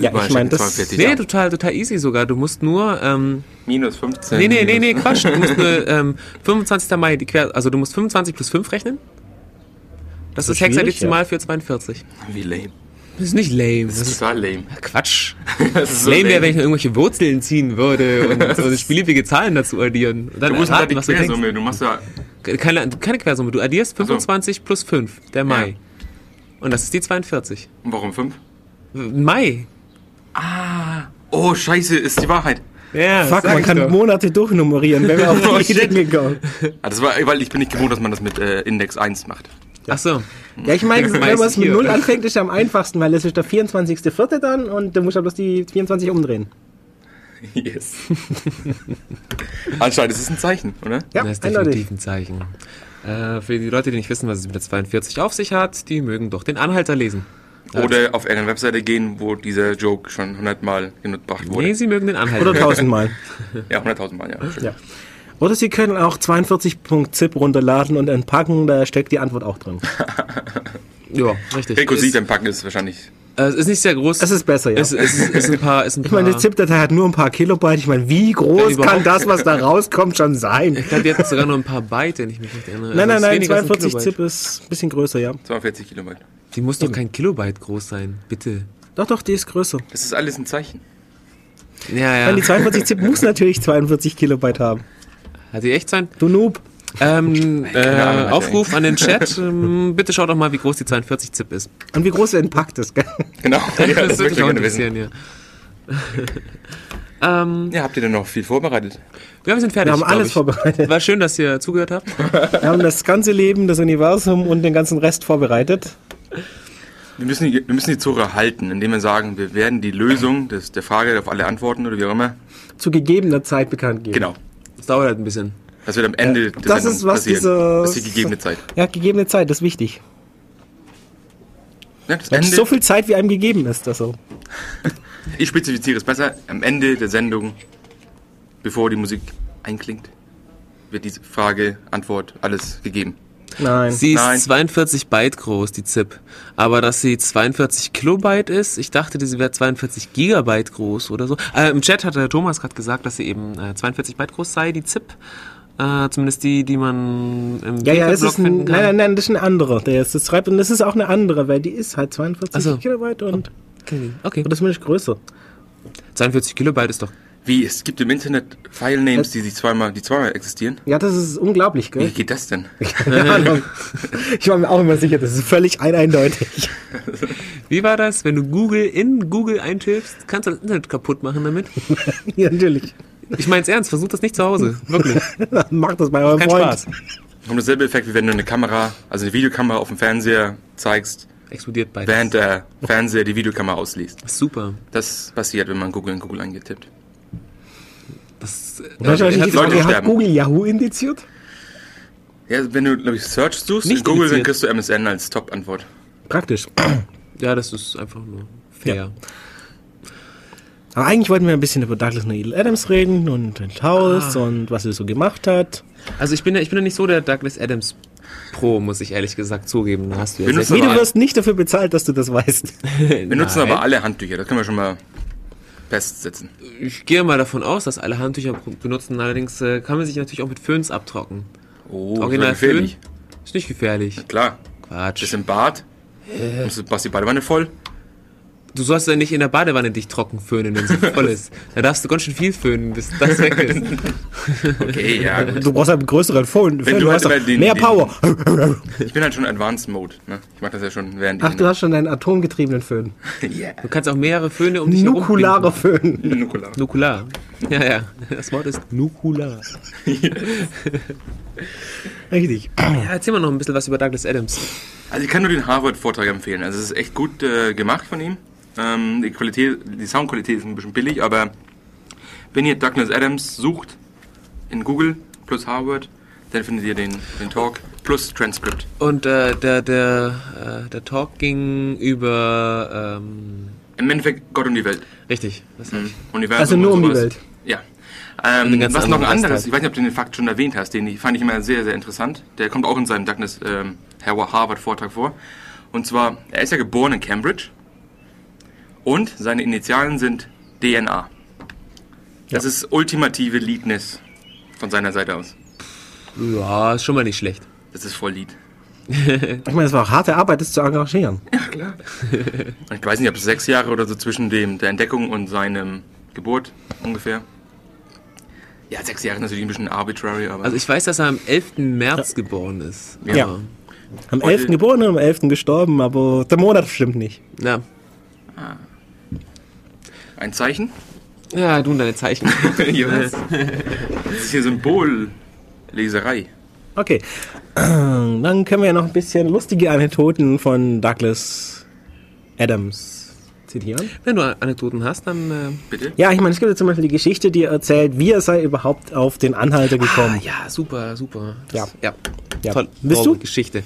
Ja, überall ich mein, steht das- 42 Nee, da. total, total easy sogar. Du musst nur, ähm, Minus 15. nee, nee, nee, nee, Quatsch. Du musst nur ähm, 25. Mai, die Quer, also du musst 25 plus 5 rechnen. Das So ist schwierig, hexadezimal für 42. Wie lame. Das ist nicht lame. Das Das ist ist total lame. Quatsch. Das ist so lame wäre, wenn ich nur irgendwelche Wurzeln ziehen würde und so beliebige Zahlen dazu addieren. Und dann Du musst halt erraten, die was du. Quersumme, du machst ja. Keine, keine Quersumme. Du addierst Ach so. 25 plus 5, der Mai. Ja. Und das ist die 42. Und warum 5? Mai. Oh, scheiße, ist die Wahrheit. Ja, Fuck, man kann doch. Monate durchnummerieren, wenn wir auf Oh, die shit. Dinge kommen. Ah, das war, weil ich bin nicht gewohnt, dass man das mit äh, Index 1 macht. Ach so. Ja, ich meine, wenn man es mit hier, 0 oder? anfängt, ist es am einfachsten, weil es ist der 24.04. dann und du musst ja bloß die 24 umdrehen. Yes. Anscheinend ist es ein Zeichen, oder? Ja, das ist eindeutig. definitiv ein Zeichen. Äh, für die Leute, die nicht wissen, was es mit der 42 auf sich hat, die mögen doch den Anhalter lesen. Oder auf irgendeine Webseite gehen, wo dieser Joke schon 100 Mal gebracht wurde. Nee, sie mögen den Anhalter. Oder tausendmal. Ja, 100.000 Mal, ja. Ja. Oder Sie können auch 42.zip runterladen und entpacken, da steckt die Antwort auch drin. Ja, richtig. Rekursiv Ist, entpacken ist wahrscheinlich. äh, es ist nicht sehr groß. Das ist besser, ja. Es, es, ist- ist ein paar, ist ein ich paar, meine, die ZIP-Datei hat nur ein paar Kilobyte. Ich meine, wie groß kann das, was da rauskommt, schon sein? Ich glaube, die hat sogar nur ein paar Byte, wenn ich mich nicht erinnere. Nein, Also nein, es nein, weniger als ein 42 Kilobyte. ZIP ist ein bisschen größer, ja. 42 Kilobyte. Die muss doch kein Kilobyte groß sein, bitte. Doch, doch, die ist größer. Das ist alles ein Zeichen. Ja, ja. Die 42 ZIP muss natürlich 42 Kilobyte haben. Hat die echt sein? Du Noob. Ähm, äh, Ahnung, was Aufruf an den Chat. Ähm, bitte schaut doch mal, wie groß die 42 ZIP ist. Und wie groß er entpackt ist, gell? Genau. Ja, das würde möchte ich auch wissen. interessieren, ja. ähm, Ja, habt ihr denn noch viel vorbereitet? ja, wir sind fertig. Wir haben alles ich. vorbereitet. War schön, dass ihr zugehört habt. Wir haben das ganze Leben, das Universum und den ganzen Rest vorbereitet. Wir müssen, die, wir müssen die Zora halten, indem wir sagen, wir werden die Lösung des, der Frage auf alle Antworten oder wie auch immer, Zu gegebener Zeit bekannt geben. genau. Das dauert halt ein bisschen. Das wird am Ende der das Sendung ist, was passieren. dieser- Das ist die gegebene Zeit. Ja, gegebene Zeit, das ist wichtig. Ja, das Ende, so viel Zeit, wie einem gegeben ist. Also. ich spezifiziere es besser. Am Ende der Sendung, bevor die Musik einklingt, wird diese Frage, Antwort, alles gegeben. Nein. Sie ist Nein. 42 Byte groß, die ZIP. Aber dass sie 42 Kilobyte ist, ich dachte, sie wäre 42 Gigabyte groß oder so. Äh, Im Chat hat der Thomas gerade gesagt, dass sie eben äh, 42 Byte groß sei, die ZIP. Äh, zumindest die, die man im ja, ja, es Blog ist ein, finden kann. nein, nein, nein, das ist eine andere. Der ist, das schreibt, und das ist auch eine andere, weil die ist halt 42 Ach so. Kilobyte und Okay. okay. oder zumindest größer. 42 Kilobyte ist doch. Wie, es gibt im Internet Filenames, die sich zweimal, die zweimal existieren? Ja, das ist unglaublich, Wie gell? geht das denn? Keine Ahnung. Ich war mir auch immer sicher, das ist völlig ein eindeutig. Wie war das, wenn du Google in Google eintippst, kannst du das Internet kaputt machen damit? ja, natürlich. Ich mein's ernst, versuch das nicht zu Hause. Wirklich. Macht das bei eurem Kein Freund. Spaß. Und dasselbe Effekt, wie wenn du eine Kamera, also eine Videokamera auf dem Fernseher zeigst, Explodiert beides. während der Fernseher die Videokamera ausliest. Super. Das passiert, wenn man Google in Google eingetippt. Das, äh, Frage, Leute hat. Google Yahoo indiziert? Ja, wenn du, glaube ich, Search suchst Nicht in Google, dann indiziert. kriegst du MSN als Top-Antwort. Praktisch. ja, das ist einfach nur fair. Aber eigentlich wollten wir ein bisschen über Douglas Neil Adams reden und das Haus und was er so gemacht hat. Also ich bin ja, ich bin ja nicht so der Douglas Adams Pro, muss ich ehrlich gesagt zugeben. Da hast du ja Wie, du wirst nicht dafür bezahlt, dass du das weißt. Wir nutzen aber alle Handtücher, das können wir schon mal festsetzen. Ich gehe mal davon aus, dass alle Handtücher benutzen. Allerdings äh, kann man sich natürlich auch mit Föhns abtrocknen. Oh, Original ist gefährlich. Föhn ist nicht gefährlich. Klar, Quatsch. das im Bad. Musst du Basti Badewanne voll. Du sollst ja nicht in der Badewanne dich trocken föhnen, wenn sie voll ist. Da darfst du ganz schön viel föhnen, bis das weg ist. Okay, ja. gut. Du brauchst halt einen größeren Phone. Wenn du du halt hast immer den- mehr den- Power. Ich bin halt schon Advanced Mode. Ne? Ich mach das ja schon während Ach, du hast schon einen atomgetriebenen Föhn. Yeah. Du kannst auch mehrere Föhne um dich binden. Föhn. Nukular. Nukular. Ja, ja. Das Wort ist nukular. Richtig. Ja, erzähl mal noch ein bisschen was über Douglas Adams. Also ich kann nur den Harvard-Vortrag empfehlen. Also es ist echt gut äh, gemacht von ihm. Ähm, die Qualität, die Soundqualität ist ein bisschen billig, aber wenn ihr Douglas Adams sucht in Google plus Harvard, dann findet ihr den, den Talk plus Transkript. Und äh, der, der, äh, der Talk ging über... Ähm, Im Endeffekt Gott und die Welt. richtig. Universum Also nur und um die. Welt. Ja. Ähm, was noch ein andere anderes, Restart. ich weiß nicht, ob du den Fakt schon erwähnt hast, den fand ich immer sehr, sehr interessant. Der kommt auch in seinem Douglas ähm, Harvard-Vortrag vor. Und zwar, er ist ja geboren in Cambridge und seine Initialen sind DNA. Das ist ultimative Leadness von seiner Seite aus. Ja, ist schon mal nicht schlecht. Das ist voll Lead. Ich meine, es war auch harte Arbeit, das zu engagieren. Und ich weiß nicht, ob es sechs Jahre oder so zwischen dem, der Entdeckung und seinem Geburt ungefähr. Ja, sechs Jahre ist natürlich ein bisschen arbitrary, aber... Also ich weiß, dass er am 11. März geboren ist. Ja. Aber- Am Heute- 11. geboren und am 11. gestorben, aber der Monat stimmt nicht. Ja. Ein Zeichen? Ja, du und deine Zeichen. ja, was? Das ist hier Symbolleserei. Okay. Dann können wir ja noch ein bisschen lustige Anekdoten von Douglas Adams zitieren. Wenn du Anekdoten hast, dann... Äh, Bitte? Ja, ich meine, es gibt ja zum Beispiel die Geschichte, die erzählt, wie er sei überhaupt auf den Anhalter ah, gekommen. ja, super, super. Ja. ja. Ja. Toll. Tolle du? Geschichte.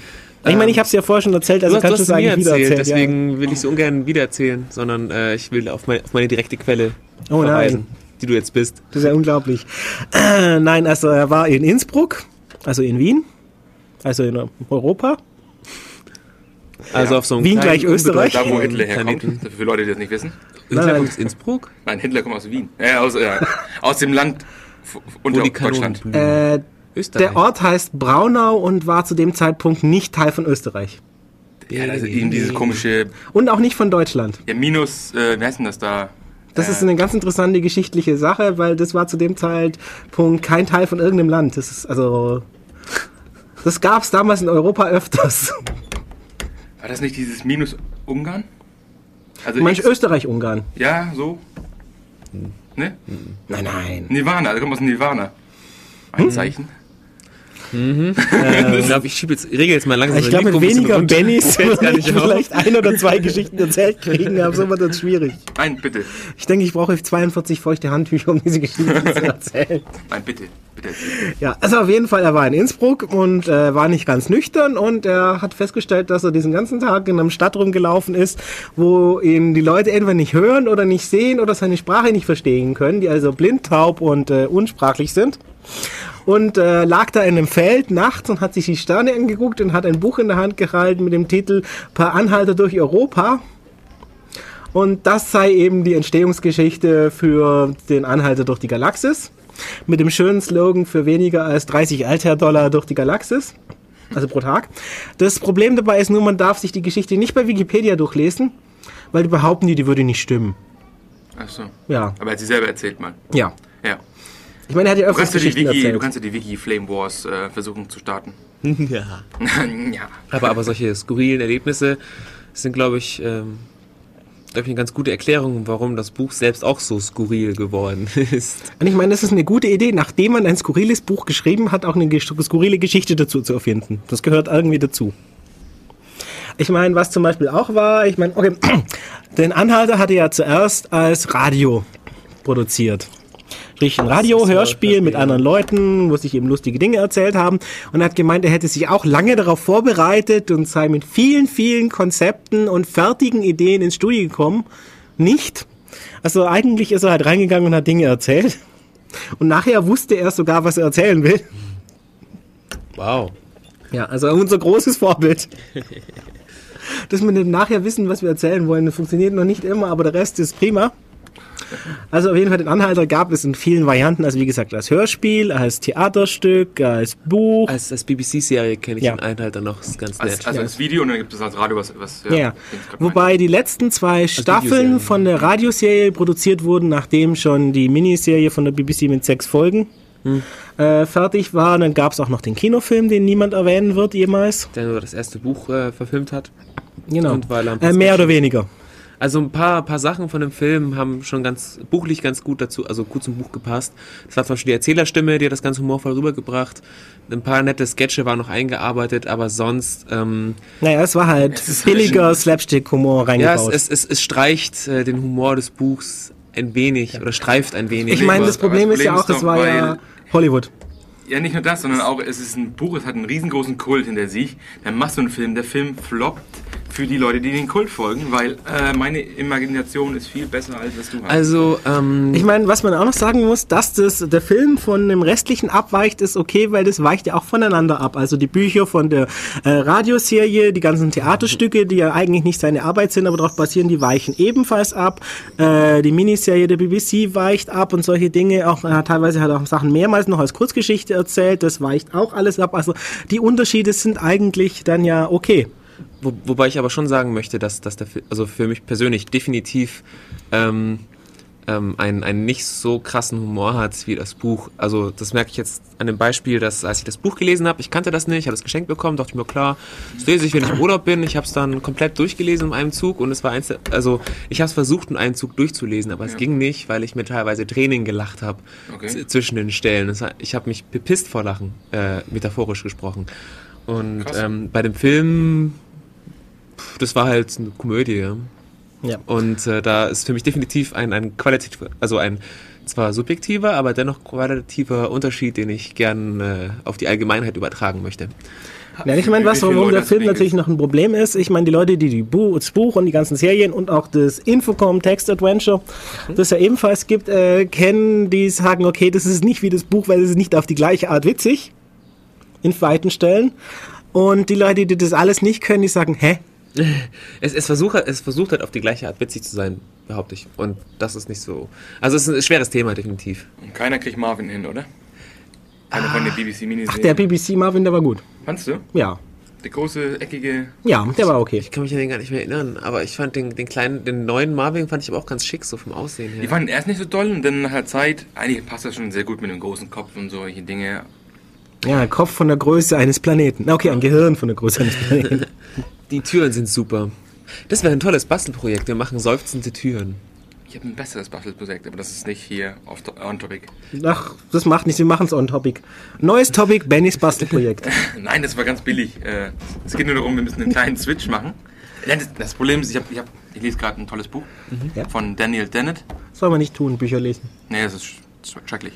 Ich meine, ich habe es ja vorher schon erzählt, also du kannst du es es mir eigentlich wieder erzählt, erzählen. deswegen will ich so ungern wiedererzählen, sondern äh, ich will auf, mein, auf meine direkte Quelle Oh nein. verweisen, die du jetzt bist. Das ist ja unglaublich. Äh, nein, also er war in Innsbruck, also in Wien, also in Europa. Also auf so einem Wien gleich Österreich? Da, wo Hitler herkommt. Für Leute, die das nicht wissen. Hitler Nein. kommt aus Innsbruck? Nein, Hitler kommt aus Wien. Äh, aus, äh, aus dem Land unter Wo die Kanonen Deutschland. Äh, Österreich. der Ort heißt Braunau und war zu dem Zeitpunkt nicht Teil von Österreich. Ja, ist eben dieses komische, Und auch nicht von Deutschland. ja, Minus, äh, wie heißt denn das da? Das Äh, ist eine ganz interessante geschichtliche Sache, weil das war zu dem Zeitpunkt kein Teil von irgendeinem Land. Das ist also. Das gab es damals in Europa öfters. War das nicht dieses Minus Ungarn? Also X- Österreich-Ungarn? Ja, so. Ne? Nein, nein. Nirvana, da kommt aus Nirvana. Ein Zeichen. ich glaube, ich schiebe jetzt, regel jetzt mal langsam Ich glaube, mit weniger. Bennys würde ich auf. vielleicht ein oder zwei Geschichten erzählt kriegen, aber so wird das schwierig. Nein, bitte. Ich denke, ich brauche 42 feuchte Handtücher, um diese Geschichte zu erzählen. Nein, bitte. Bitte. Ja, also auf jeden Fall, er war in Innsbruck und äh, war nicht ganz nüchtern und er hat festgestellt, dass er diesen ganzen Tag in einer Stadt rumgelaufen ist, wo ihn die Leute entweder nicht hören oder nicht sehen oder seine Sprache nicht verstehen können, die also blind, taub und äh, unsprachlich sind. Und äh, lag da in einem Feld nachts und hat sich die Sterne angeguckt und hat ein Buch in der Hand gehalten mit dem Titel Per Anhalter durch Europa. Und das sei eben die Entstehungsgeschichte für den Anhalter durch die Galaxis. Mit dem schönen Slogan für weniger als 30 Alter-Dollar durch die Galaxis. Also pro Tag. Das Problem dabei ist nur, man darf sich die Geschichte nicht bei Wikipedia durchlesen, weil die behaupten, die, die würde nicht stimmen. Achso. Ja, Aber er hat sie selber erzählt mal. ja. Ja. Ich meine, er hat ja Du öfters die Geschichten Wiki, du erzählt. kannst ja die Wiki Flame Wars äh, versuchen zu starten. Ja. ja. Aber, aber solche skurrilen Erlebnisse sind, glaube ich, ähm, glaub ich, eine ganz gute Erklärung, warum das Buch selbst auch so skurril geworden ist. Und ich meine, das ist eine gute Idee, nachdem man ein skurriles Buch geschrieben hat, auch eine skurrile Geschichte dazu zu erfinden. Das gehört irgendwie dazu. Ich meine, was zum Beispiel auch war, ich meine, okay, den Anhalter hatte ja zuerst als Radio produziert. Sprich, ein Radio-Hörspiel mit anderen Leuten, wo sich eben lustige Dinge erzählt haben. Und er hat gemeint, er hätte sich auch lange darauf vorbereitet und sei mit vielen, vielen Konzepten und fertigen Ideen ins Studio gekommen. Nicht. Also eigentlich ist er halt reingegangen und hat Dinge erzählt. Und nachher wusste er sogar, was er erzählen will. Wow. Ja, also unser großes Vorbild. Dass wir nachher wissen, was wir erzählen wollen, das funktioniert noch nicht immer, aber der Rest ist prima. Also auf jeden Fall den Anhalter gab es in vielen Varianten, also wie gesagt, als Hörspiel, als Theaterstück, als Buch. Als, als BBC-Serie kenne ich Ja. den Einhalter noch, ist ganz nett. Als, also als Video und dann gibt es als Radio was. was Ja, ja. Wobei die letzten zwei Staffeln von der Radioserie produziert wurden, nachdem schon die Miniserie von der BBC mit sechs Folgen äh, fertig war. Dann gab es auch noch den Kinofilm, den niemand erwähnen wird jemals. der nur das erste Buch äh, verfilmt hat. Genau. Und Äh, mehr oder weniger. Also ein paar, paar Sachen von dem Film haben schon ganz buchlich ganz gut dazu, also gut zum Buch gepasst. Das war zum Beispiel die Erzählerstimme, die hat das ganz humorvoll rübergebracht. Ein paar nette Sketche waren noch eingearbeitet, aber sonst, ähm, Naja, es war halt ist billiger Slapstick-Humor ja, es, reingebaut. es, es, es streicht äh, den Humor des Buchs ein wenig oder streift ein wenig. ich meine, das Problem das ist ja auch, Problem es war ja Hollywood. Ja, nicht nur das, sondern auch, es ist ein Buch, es hat einen riesengroßen Kult hinter sich. Dann machst du einen Film, der Film floppt für die Leute, die den Kult folgen, weil äh, meine Imagination ist viel besser, als was du hast. Also, ähm, Ich meine, was man auch noch sagen muss, dass das, der Film von dem restlichen abweicht, ist okay, weil das weicht ja auch voneinander ab. Also die Bücher von der äh, Radioserie, die ganzen Theaterstücke, die ja eigentlich nicht seine Arbeit sind, aber darauf basieren, die weichen ebenfalls ab. Äh, die Miniserie der BBC weicht ab und solche Dinge. Auch äh, teilweise hat er auch Sachen mehrmals noch als Kurzgeschichte erzählt. Das weicht auch alles ab. Also die Unterschiede sind eigentlich dann ja okay. Wo, wobei ich aber schon sagen möchte, dass, dass der Film, also für mich persönlich definitiv ähm, ähm, einen, einen nicht so krassen Humor hat wie das Buch. Also das merke ich jetzt an dem Beispiel, dass als ich das Buch gelesen habe, ich kannte das nicht, habe es geschenkt bekommen, dachte ich mir, klar, das lese ich, wenn ich im Urlaub bin. Ich habe es dann komplett durchgelesen in einem Zug und es war eins, also ich habe es versucht, in einem Zug durchzulesen, aber es ging nicht, weil ich mir teilweise Tränen gelacht habe Okay. zwischen den Stellen. War- ich habe mich bepisst vor Lachen, äh, metaphorisch gesprochen. Und ähm, bei dem Film das war halt eine Komödie. Ja. Ja. Und äh, da ist für mich definitiv ein, ein qualitativer, also ein zwar subjektiver, aber dennoch qualitativer Unterschied, den ich gern äh, auf die Allgemeinheit übertragen möchte. Ja, ich meine, was, warum der Film natürlich noch ein Problem ist, ich meine, die Leute, die, die Bu das Buch und die ganzen Serien und auch das Infocom Text Adventure, das es ja ebenfalls gibt, äh, kennen, die sagen, okay, das ist nicht wie das Buch, weil es ist nicht auf die gleiche Art witzig, in weiten Stellen. Und die Leute, die das alles nicht können, die sagen, hä? Es, es, versucht, es versucht halt auf die gleiche Art witzig zu sein, behaupte ich. Und das ist nicht so. Also es ist ein schweres Thema, definitiv. Und keiner kriegt Marvin hin, oder? Einer von den BBC Miniserien. Ach, der BBC Marvin, der war gut. Fandst du? Ja. Der große, eckige. Ja, der war okay. Ich kann mich an den gar nicht mehr erinnern, aber ich fand den, den kleinen, den neuen Marvin fand ich aber auch ganz schick, so vom Aussehen her. Die fanden erst nicht so toll und dann nach der Zeit, eigentlich passt das schon sehr gut mit dem großen Kopf und solche Dinge. Ja, ein Kopf von der Größe eines Planeten. Na, Okay, ein Gehirn von der Größe eines Planeten. Die Türen sind super. Das wäre ein tolles Bastelprojekt. Wir machen seufzende Türen. Ich habe ein besseres Bastelprojekt, aber das ist nicht hier auf on topic. Ach, das macht nichts, wir machen es on topic. Neues Topic, Bennys Bastelprojekt. Nein, das war ganz billig. Äh, Es geht nur darum, wir müssen einen kleinen Switch machen. Das, Problem ist, ich, hab, ich, hab, ich lese gerade ein tolles Buch Ja. von Daniel Dennett. Soll man nicht tun, Bücher lesen. Nee, das ist sch- sch- schrecklich.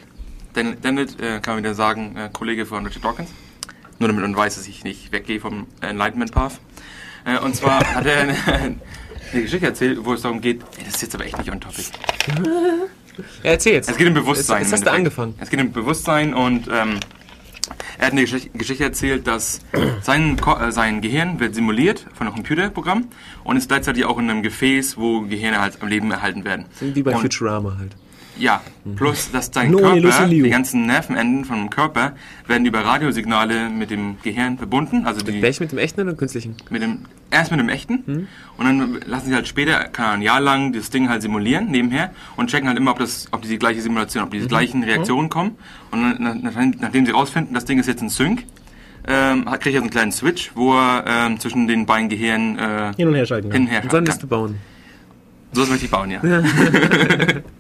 Daniel Dennett, äh, kann man wieder sagen, äh, Kollege von Richard Dawkins. Nur damit man weiß, dass ich nicht weggehe vom Enlightenment Path. Äh, und zwar hat er eine, eine Geschichte erzählt, wo es darum geht, ey, das ist jetzt aber echt nicht on topic. Ja, erzähl jetzt. Es geht um Bewusstsein. Jetzt, hast du angefangen. Es geht um Bewusstsein und ähm, er hat eine Geschichte, Geschichte erzählt, dass sein, Ko äh, sein Gehirn wird simuliert von einem Computerprogramm und ist gleichzeitig auch in einem Gefäß, wo Gehirne halt am Leben erhalten werden. Wie bei und, Futurama halt. Ja, plus dass dein ohne Körper, die ganzen Nervenenden vom Körper werden über Radiosignale mit dem Gehirn verbunden, also die Welch mit dem echten oder künstlichen? mit dem, erst mit dem echten und dann lassen sie halt später, kann ein Jahr lang das Ding halt simulieren nebenher und checken halt immer, ob das, ob diese gleiche Simulation, ob diese gleichen Reaktionen kommen und dann, nach- nachdem, sie rausfinden, das Ding ist jetzt in Sync, ähm, kriegt er so einen kleinen Switch, wo er ähm, zwischen den beiden Gehirnen äh, Hin und her schalten. hin und her Und dann kann. du bauen. So möchte ich bauen, ja.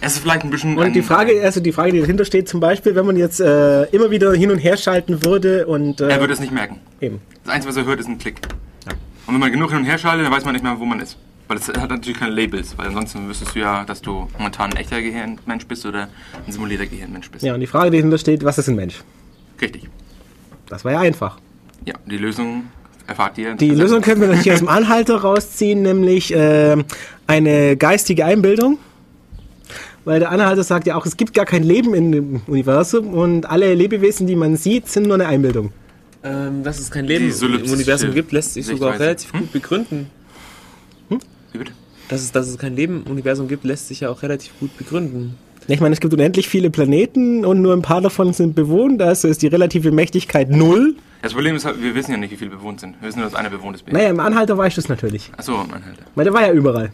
es ist vielleicht ein bisschen... Und die Frage, also die Frage, die dahinter steht, zum Beispiel, wenn man jetzt äh, immer wieder hin und her schalten würde und äh, Er würde es nicht merken. eben. Das Einzige, was er hört, ist ein Klick. Und wenn man genug hin und her schaltet, dann weiß man nicht mehr, wo man ist. Weil es hat natürlich keine Labels, weil ansonsten wüsstest du ja, dass du momentan ein echter Gehirnmensch bist oder ein simulierter Gehirnmensch bist. Ja, und die Frage, die dahinter steht, was ist ein Mensch? Richtig. Das war ja einfach. Ja, die Lösung erfahrt ihr. Die Lösung können wir natürlich aus dem Anhalter rausziehen, nämlich äh, eine geistige Einbildung. Weil der Anhalter sagt ja auch, es gibt gar kein Leben im Universum und alle Lebewesen, die man sieht, sind nur eine Einbildung. Ähm, dass es kein Leben im Universum gibt, lässt sich sogar relativ gut begründen. Wie bitte? Dass es, dass es kein Leben im Universum gibt, lässt sich ja auch relativ gut begründen. Ich meine, es gibt unendlich viele Planeten und nur ein paar davon sind bewohnt, also ist die relative Mächtigkeit null. Das Problem ist, halt, wir wissen ja nicht, wie viele bewohnt sind. Wir wissen nur, dass einer bewohnt ist. Naja, im Anhalter weiß ich das natürlich. Achso, mein Alter. Weil der war ja überall.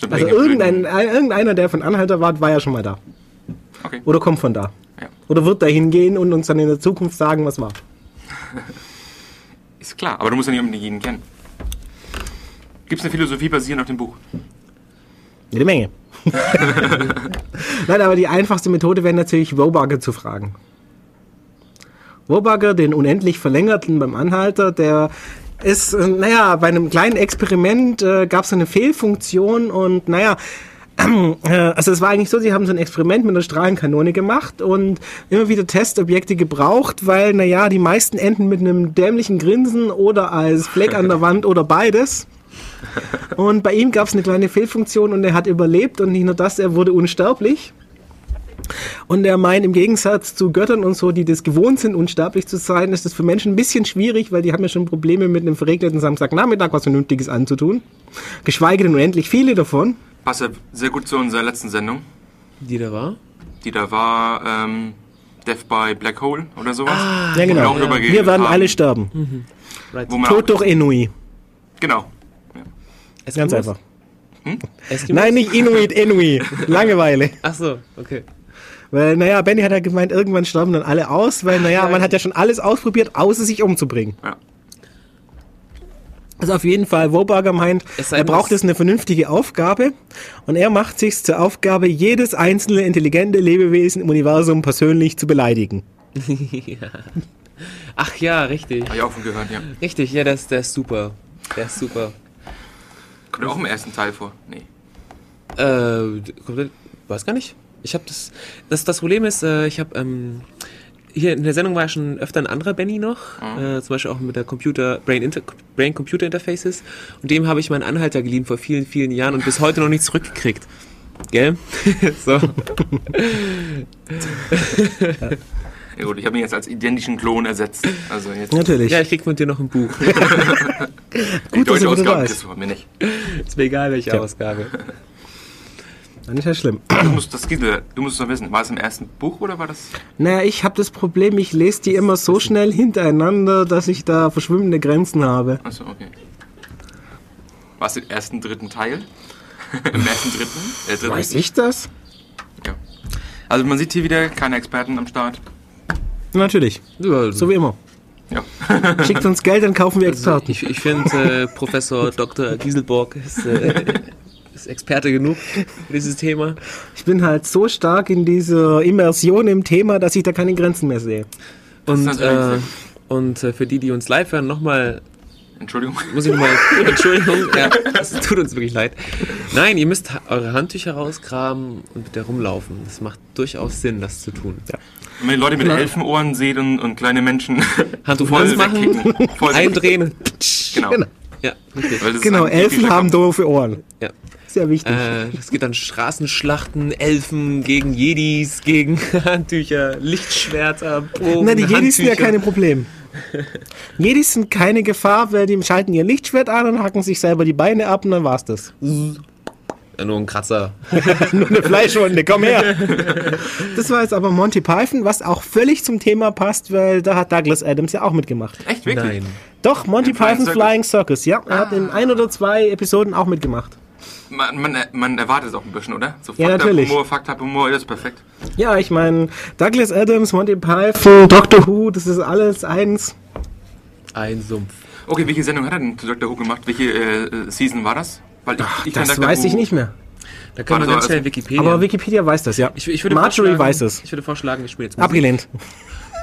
Stimmt, Also irgendein, ein- irgendeiner, der von Anhalter war, war ja schon mal da. Okay. Oder kommt von da. Ja. Oder wird da hingehen und uns dann in der Zukunft sagen, was war. Ist klar, aber du musst ja nicht unbedingt jeden kennen. Gibt es eine Philosophie basierend auf dem Buch? Jede Menge. Nein, aber die einfachste Methode wäre natürlich, Wobugger zu fragen. Wobugger, den unendlich verlängerten beim Anhalter, der ist, äh, naja, bei einem kleinen Experiment äh, gab es eine Fehlfunktion und naja, äh, also es war eigentlich so, sie haben so ein Experiment mit einer Strahlenkanone gemacht und immer wieder Testobjekte gebraucht, weil, naja, die meisten enden mit einem dämlichen Grinsen oder als Fleck an der Wand oder beides. Und bei ihm gab es eine kleine Fehlfunktion und er hat überlebt und nicht nur das, er wurde unsterblich. Und er meint, im Gegensatz zu Göttern und so, die das gewohnt sind, unsterblich zu sein, ist das für Menschen ein bisschen schwierig, weil die haben ja schon Probleme mit einem verregneten Samstagnachmittag was Vernünftiges anzutun. Geschweige denn unendlich viele davon. Passt ja sehr gut zu unserer letzten Sendung, Die da war? die da war, ähm, Death by Black Hole oder sowas. Ja, Wo wir genau. auch drüber Wir geredet werden haben. alle sterben. Right. Wo man Tod durch Enui. Genau. Ganz einfach. Eskimos? Nein, nicht Inuit, Enui. Langeweile. Ach so, okay. Weil, naja, Benny hat ja gemeint, irgendwann sterben dann alle aus, weil, naja, man hat ja schon alles ausprobiert, außer sich umzubringen. Ja. Also auf jeden Fall, Woburger meint, er braucht es- jetzt eine vernünftige Aufgabe und er macht sich zur Aufgabe, jedes einzelne intelligente Lebewesen im Universum persönlich zu beleidigen. Ach ja, richtig. Habe ich auch von gehört, ja. Richtig, ja, der ist, der ist super. Der ist super. Kommt auch im ersten Teil vor. Nee. Äh, kommt der, weiß gar nicht. Ich habe das, das. Das Problem ist, äh, ich habe ähm, hier in der Sendung war schon öfter ein anderer Benny noch, äh, zum Beispiel auch mit der Computer Brain, Inter, Brain Computer Interfaces und dem habe ich meinen Anhalter geliehen vor vielen vielen Jahren und bis heute noch nicht zurückgekriegt. Gell? so. Ja gut, ich habe ihn jetzt als identischen Klon ersetzt. Also jetzt Natürlich. Ja, ich krieg von dir noch ein Buch. die dass deutsche Ausgabe ist. kriegst du von mir nicht. ist mir egal, welche Tja. Ausgabe. Dann ist ja schlimm. Du musst das Gisela, du musst es doch wissen. War es im ersten Buch oder war das? Naja, ich habe das Problem, ich lese die immer so schnell hintereinander, dass ich da verschwimmende Grenzen habe. Achso, okay. War es im ersten, dritten Teil? Im ersten, dritten? Äh, dritten? Weiß ich das? Ja. Also man sieht hier wieder keine Experten am Start. Natürlich. Ja, So wie immer. Ja. Schickt uns Geld, dann kaufen wir Experten. ich ich finde, äh, Professor Dr. Gieselborg ist, äh, ist Experte genug für dieses Thema. Ich bin halt so stark in dieser Immersion im Thema, dass ich da keine Grenzen mehr sehe. Und, äh, und äh, für die, die uns live hören, nochmal Entschuldigung. muss ich nochmal, Entschuldigung, ja, es tut uns wirklich leid. Nein, ihr müsst eure Handtücher rausgraben und mit der rumlaufen. Das macht durchaus Sinn, das zu tun. Wenn ihr Leute mit Elfenohren seht und, und kleine Menschen Handtuch voll machen, voll eindrehen. Genau. Genau. Ja, richtig. Das Genau, Elfen haben doofe Ohren. Ja. Sehr wichtig. Äh, es geht dann Straßenschlachten, Elfen gegen Jedis, gegen Handtücher, Lichtschwerter, Bogen, Na, die Jedis sind ja Handtücher. keine Problem. Jedis sind keine Gefahr, weil die schalten ihr Lichtschwert an und hacken sich selber die Beine ab und dann war's das. Ja, nur ein Kratzer. Nur eine Fleischwunde, komm her. Das war jetzt aber Monty Python, was auch völlig zum Thema passt, weil da hat Douglas Adams ja auch mitgemacht. Echt, wirklich? Nein. Doch, Monty In Flying Python's Circus? Flying Circus, ja. Er hat in ein oder zwei Episoden auch mitgemacht. Man, man, man erwartet es auch ein bisschen, oder? So Ja, natürlich. Humor, Fakt Humor, das ist perfekt. Ja, ich meine, Douglas Adams, Monty Python, Doctor Who, das ist alles eins. Ein Sumpf. Okay, welche Sendung hat er denn zu Dr. Who gemacht? Welche äh, Season war das? Weil ich, ich kenn Das Dr. weiß Who- ich nicht mehr. Da können wir ganz schnell also- Wikipedia. Aber Wikipedia weiß das, ja. ich, ich würde Marjorie weiß es. Ich würde vorschlagen, wir spielen jetzt Musik Abgelehnt.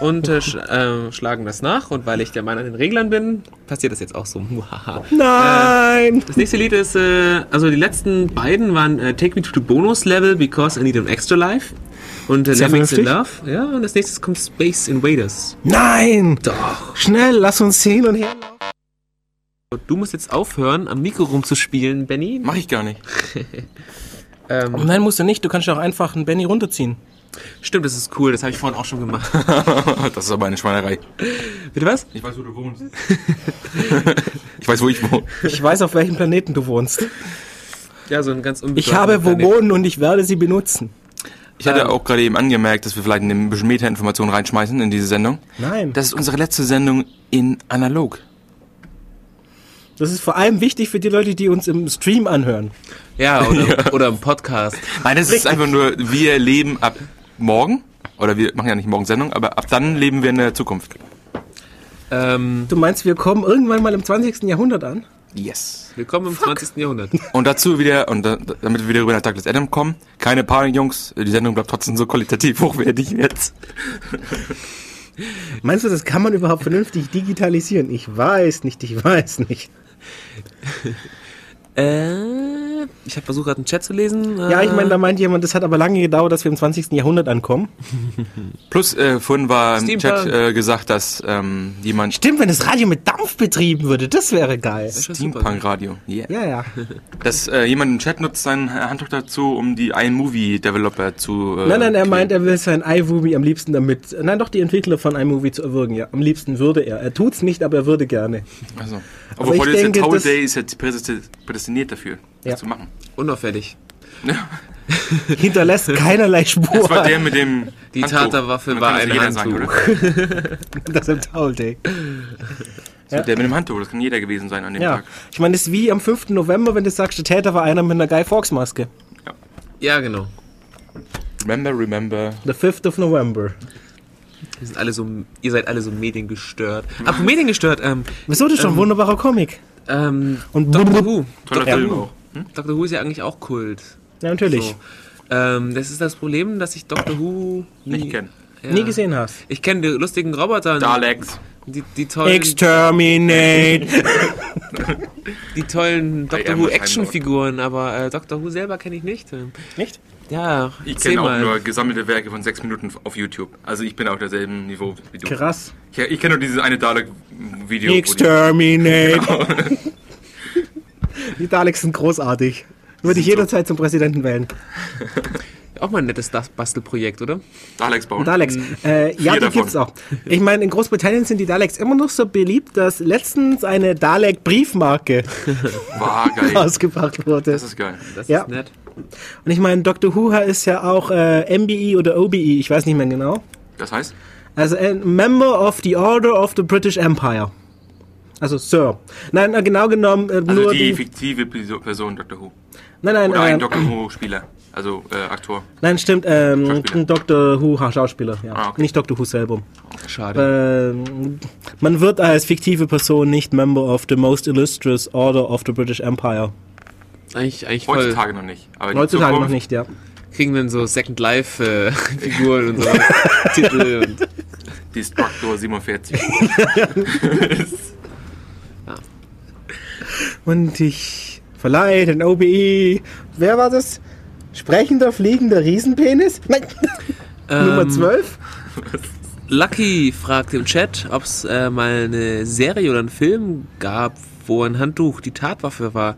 Und äh, sch äh, schlagen das nach. Und weil ich der Mann an den Reglern bin, passiert das jetzt auch so. Muhaha. Nein! Das nächste Lied ist, äh, also die letzten beiden waren äh, Take Me to the Bonus Level Because I Need an Extra Life und äh, Lemmings in. Love. Ja, und als nächstes kommt Space Invaders. Nein! Doch. Schnell, lass uns hin und her. Du musst jetzt aufhören, am Mikro rumzuspielen, Benny. Mach ich gar nicht. Ähm, Nein, musst du nicht. Du kannst doch einfach einen Benny runterziehen. Stimmt, das ist cool. Das habe ich vorhin auch schon gemacht. das ist aber eine Schweinerei. Bitte was? Ich weiß, wo du wohnst. ich weiß, wo ich wohne. Ich weiß, auf welchem Planeten du wohnst. Ja, so ein ganz Ich habe wo wohnen und ich werde sie benutzen. Ich hatte Ähm. auch gerade eben angemerkt, dass wir vielleicht ein bisschen Meta-Informationen reinschmeißen in diese Sendung. Nein. Das ist unsere letzte Sendung in analog. Das ist vor allem wichtig für die Leute, die uns im Stream anhören. Ja, oder, oder im Podcast. Nein, das ist einfach nur, wir leben ab morgen. Oder wir machen ja nicht morgen Sendung, aber ab dann leben wir in der Zukunft. Ähm, Du meinst, wir kommen irgendwann mal im 20. Jahrhundert an? Yes. willkommen im 20. Jahrhundert. Und dazu wieder, und da, damit wir wieder rüber nach Douglas Adam kommen, keine Panik, Jungs, die Sendung bleibt trotzdem so qualitativ hochwertig jetzt. Meinst du, das kann man überhaupt vernünftig digitalisieren? Ich weiß nicht, ich weiß nicht. Äh, ich habe versucht gerade einen Chat zu lesen. Ja, ich Äh, meine, da meint jemand, das hat aber lange gedauert, dass wir im 20. Jahrhundert ankommen. Plus, äh, vorhin war im. Chat äh, gesagt, dass ähm, jemand Stimmt, wenn das Radio mit Dampf betrieben würde, das wäre geil. Steampunk-Radio, yeah. Ja, ja. dass äh, jemand im Chat nutzt sein Handtuch dazu, um die iMovie-Developer zu... Äh, Nein, nein, er killen. meint, er will sein iMovie am liebsten damit, nein, doch die Entwickler von iMovie zu erwürgen, ja. Am liebsten würde er. Er tut's nicht, aber er würde gerne. Also. Aber Aber ich heute ist der denke, Towel das- Day ist ja prädesti- prädestiniert dafür, Ja. zu machen. Unauffällig. Hinterlässt keinerlei Das war Spur. der mit dem Die Handtuch. Tatterwaffe Man war ein ja Handtuch. Sagen? Das im Towel Day. So, der mit dem Handtuch, das kann jeder gewesen sein an dem Ja. Tag. Ich meine, das ist wie am 5. November, wenn du sagst, der Täter war einer mit einer Guy Fawkes Maske. Ja, genau. Remember, remember. The 5th of November. Wir sind alle so, ihr seid alle so mediengestört. Apropos mediengestört, ähm, Wieso, das ist doch ein wunderbarer Comic. ähm, Und Doctor Who. Toller Film auch. Hm? Doctor Who ist ja eigentlich auch Kult. Ja, natürlich. So. Ähm, das ist das Problem, dass ich Doctor Who nie, Nicht kennen. Ja. Nie gesehen hast. Ich kenne die lustigen Roboter, Daleks. die, die tollen, Exterminate. die tollen Doctor Who Actionfiguren, aber äh, Doctor Who selber kenne ich nicht. Ähm, Nicht? Ja, Ich kenne auch nur gesammelte Werke von sechs Minuten auf YouTube. Also ich bin auf derselben Niveau wie du. Krass. Ich, ich kenne nur dieses eine Dalek-Video. wo die- Exterminate. Die Daleks sind großartig. Würde ich so- jederzeit zum Präsidenten wählen. Auch mal ein nettes Bastelprojekt, oder? Daleks bauen. Daleks. Äh, ja, die davon. gibt's auch. Ich meine, in Großbritannien sind die Daleks immer noch so beliebt, dass letztens eine Dalek-Briefmarke ausgebracht wurde. Das ist geil. Das Ja. ist nett. Und ich meine, Dr. Who ist ja auch äh, MBE oder OBE, ich weiß nicht mehr genau. Das heißt? Also ein Member of the Order of the British Empire. Also Sir. Nein, äh, genau genommen äh, Also nur die die. fiktive Perso- Person Dr. Who. Nein, nein, Oder ein äh, Dr. Who-Spieler. Also äh, Aktor. nein, stimmt. Ähm, ein Dr. Who ha, Schauspieler, ja. Ah, okay. Nicht Dr. Who selber. Schade. Ähm, man wird als fiktive Person nicht Member of the Most Illustrious Order of the British Empire. Eigentlich, eigentlich voll. Heutzutage noch nicht. Aber Heutzutage noch nicht, ja. Kriegen dann so Second Life äh, Figuren und so Titel und Destructor 47. Und ich verleihe den OBE. Wer war das? Sprechender, fliegender Riesenpenis? Nein. Nummer Ähm, 12? Lucky fragt im Chat, ob es äh, mal eine Serie oder einen Film gab, wo ein Handtuch die Tatwaffe war.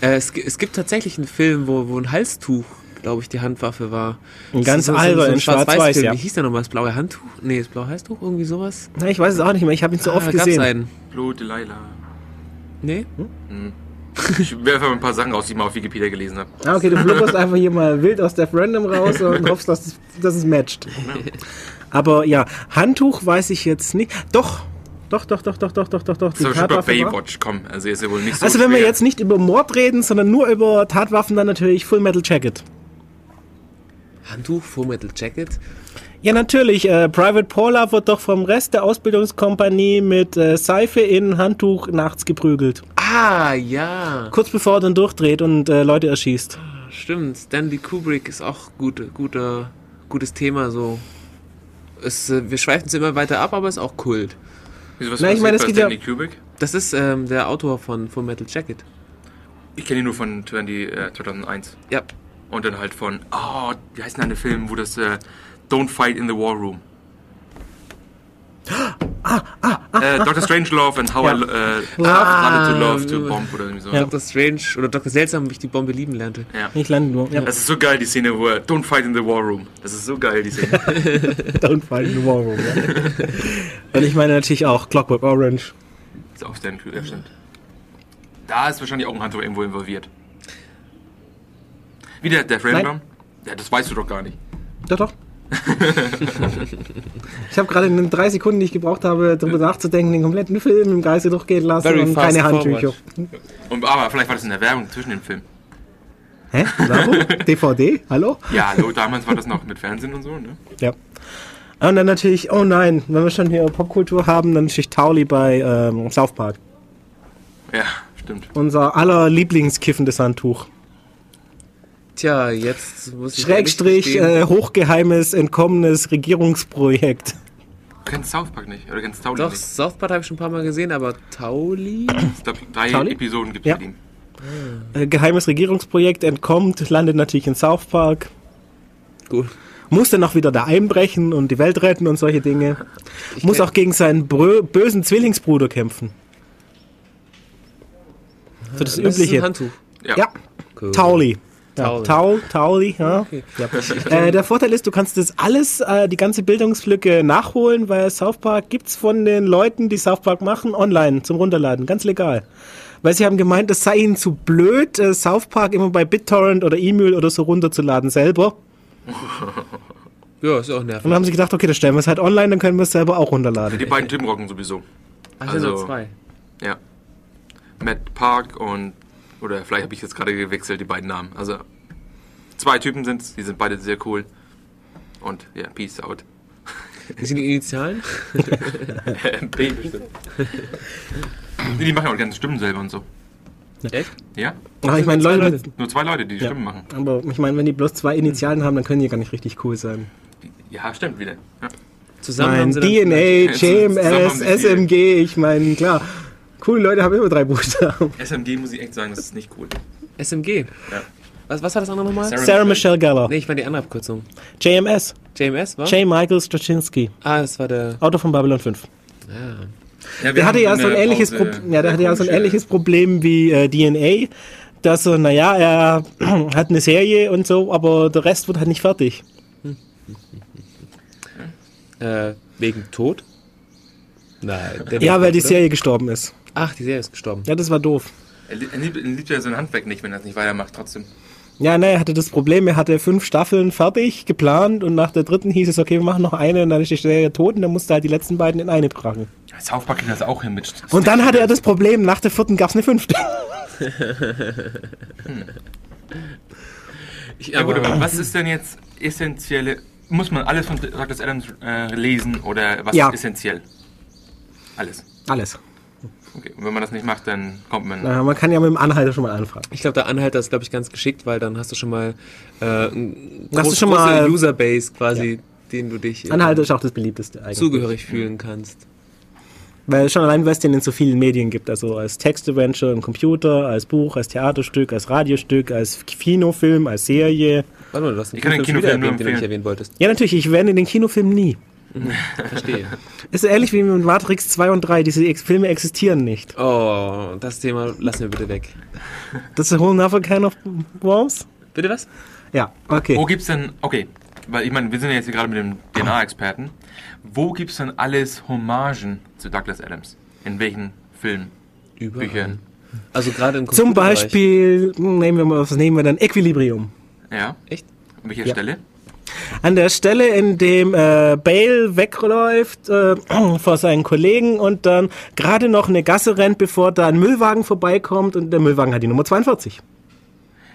Äh, es, es gibt tatsächlich einen Film, wo, wo ein Halstuch, glaube ich, die Handwaffe war. Ein ganz so- so- alter, so ein in Schwarz-Weiß, Schwarz-Weiß-Film. ja. Wie hieß der nochmal? Das blaue Handtuch? Nee, das blaue Halstuch? Irgendwie sowas? Na, ich weiß es auch nicht mehr. Ich habe ihn so oft Ah, gab's gesehen. einen. Blue Delilah. Nee? Ich werfe mal ein paar Sachen raus, die ich mal auf Wikipedia gelesen habe. Ah, okay, du flupperst einfach hier mal wild aus Death Random raus und hoffst, dass es, dass es matcht. Aber ja, Handtuch weiß ich jetzt nicht. Doch, doch, doch, doch, doch, doch, doch, doch, doch. So, schon bei Baywatch, komm. Also ist ja wohl nicht so Also wenn wir schwer. jetzt nicht über Mord reden, sondern nur über Tatwaffen, dann natürlich Full Metal Jacket. Handtuch, Full Metal Jacket. Ja, natürlich. Äh, Private Paula wird doch vom Rest der Ausbildungskompanie mit äh, Seife in Handtuch nachts geprügelt. Ah, ja. Kurz bevor er dann durchdreht und äh, Leute erschießt. Stimmt. Stanley Kubrick ist auch gut, guter, gutes Thema so. Es, äh, wir schweifen es immer weiter ab, aber ist auch Kult. Wieso, was Na, ich meine, es bei geht ja- Stanley Kubrick? Das ist ähm, der Autor von Full Metal Jacket. Ich kenne ihn nur von 20, äh, 2001. Ja. Und dann halt von, oh, wie heißt denn der Film, wo das äh, Don't Fight in the War Room. äh, Dr. Strangelove and How Ja. I äh, Ah, to Love to Bomb oder irgendwie so. Ja. Dr. Strange oder Dr. Seltsam, wie ich die Bombe lieben lernte. Ja. Ich lande nur. Ja. Das ist so geil, die Szene, wo er Don't Fight in the War Room. Das ist so geil, die Szene. Don't fight in the war room. Ja. und ich meine natürlich auch Clockwork Orange. ist auch Kubrick, ja, stimmt. Da ist wahrscheinlich auch ein Handtuch irgendwo involviert. Wie der Death Rainbow? Ja, das weißt du doch gar nicht. Doch, doch. ich habe gerade in den drei Sekunden, die ich gebraucht habe, darüber nachzudenken, den kompletten Film im Geiste durchgehen lassen Very und keine Handtücher. Und, aber vielleicht war das in der Werbung zwischen dem Film. Hä? Warum? DVD? Hallo? Ja, hallo, damals war das noch mit Fernsehen und so, ne? Ja. Und dann natürlich, oh nein, wenn wir schon hier Popkultur haben, dann natürlich Tauli bei ähm, South Park. Ja, stimmt. Unser aller Lieblingskiffendes Handtuch. Tja, jetzt muss ich Schrägstrich, äh, hochgeheimes, entkommenes Regierungsprojekt. Du kennst South Park nicht, oder kennst Tauli Doch, nicht? South Park habe ich schon ein paar Mal gesehen, aber Tauli? Ich glaube, drei Tauli? Episoden gibt es Ja. mit ihm. Äh, geheimes Regierungsprojekt entkommt, landet natürlich in South Park. Gut. Muss dann auch wieder da einbrechen und die Welt retten und solche Dinge. Muss kenn- auch gegen seinen brö bösen Zwillingsbruder kämpfen. So das, Das ist ein übliche. Handtuch. Ja. Ja, Cool. Tauli. Ja, Tauli. Taul, Tauli, ja. Okay. ja. Äh, der Vorteil ist, du kannst das alles, äh, die ganze Bildungslücke nachholen, weil South Park gibt's von den Leuten, die South Park machen, online zum Runterladen, ganz legal. Weil sie haben gemeint, es sei ihnen zu blöd, äh, South Park immer bei BitTorrent oder E-Mail oder so runterzuladen selber. Ja, ist auch Und nervig. dann haben sie gedacht, okay, das stellen wir es halt online, dann können wir es selber auch runterladen. Die beiden Typen rocken sowieso. Ach, also- noch zwei. Ja. Matt Park und. Oder vielleicht habe ich jetzt gerade gewechselt, die beiden Namen. Also, zwei Typen sind's, die sind beide sehr cool. Und ja, Peace out. Wie sind die Initialen? MP bestimmt. Nee, die machen auch die ganzen Stimmen selber und so. Echt? Ja? Aber ich meine, Leute, Leute. Nur zwei Leute, die die Stimmen machen. aber ich meine, wenn die bloß zwei Initialen haben, dann können die gar nicht richtig cool sein. Ja, stimmt wieder. Ja. Zusammen haben sie DNA, JMS. SMG, ich meine, klar, coole Leute haben immer drei Buchstaben. SMG muss ich echt sagen, das ist nicht cool. SMG. Ja. Was, was war das andere nochmal? Sarah- Sarah Michelle Gellar. Nee, ich meine die andere Abkürzung. JMS, JMS, war? J. Michael Straczynski, ah, das war der. Autor von Babylon 5. Ja. Ja, Der hatte ja so ein ähnliches, Pro ja, der hatte ja so ein ähnliches Problem wie äh, DNA, dass so, naja, er hat eine Serie und so, aber der Rest wird halt nicht fertig. Äh, wegen Tod? Nein. Der Ja, weil die? Serie gestorben ist. Ach, die Serie ist gestorben. Ja, das war doof. Er li- liebt, er liebt ja sein Handwerk nicht, wenn er es nicht weitermacht, trotzdem. Ja, ne, er hatte das Problem, er hatte fünf Staffeln fertig, geplant und nach der dritten hieß es, okay, wir machen noch eine und dann ist die Serie tot und dann musste er halt die letzten beiden in eine packen. South Park das auch hin mit. Und dann hatte er das Problem, nach der vierten gab's eine fünfte. Ich, Ja gut, aber was ist denn jetzt essentielle... Muss man alles von Douglas Adams äh, lesen oder was Ja. ist essentiell? Alles. Alles. Okay, und wenn man das nicht macht, dann kommt man. Na, man kann ja mit dem Anhalter schon mal anfangen. Ich glaube, der Anhalter ist, glaube ich, ganz geschickt, weil dann hast du schon mal äh, ein Hast du groß, schon mal- Userbase quasi, den du dich Anhalter ist auch das beliebteste eigentlich. zugehörig fühlen kannst. Weil schon allein, weil es den in so vielen Medien gibt. Also als Textadventure im Computer, als Buch, als Theaterstück, als Radiostück, als Kinofilm, als Serie. Warte mal, du hast einen Ich kann den Kinofilm Kinofilm erwähnt, den du nicht erwähnen wolltest. Ja, natürlich, ich werde den Kinofilm nie. Verstehe. Ist so ähnlich wie mit Matrix 2 und 3. Diese Ex Filme existieren nicht. Oh, das Thema lassen wir bitte weg. Das ist a whole another kind of worms? Bitte was? Ja, okay. Wo gibt's denn, okay, weil ich meine, wir sind ja jetzt hier gerade mit dem DNA-Experten. Wo gibt's denn alles Hommagen zu Douglas Adams? In welchen Filmen? Überall. Büchern? Also gerade im Zum. Beispiel, hm, nehmen wir mal, was nehmen wir dann? Equilibrium. Ja. Echt? An welcher Ja. Stelle? An der Stelle, in dem äh, Bale wegläuft äh, vor seinen Kollegen und dann gerade noch eine Gasse rennt, bevor da ein Müllwagen vorbeikommt und der Müllwagen hat die Nummer 42.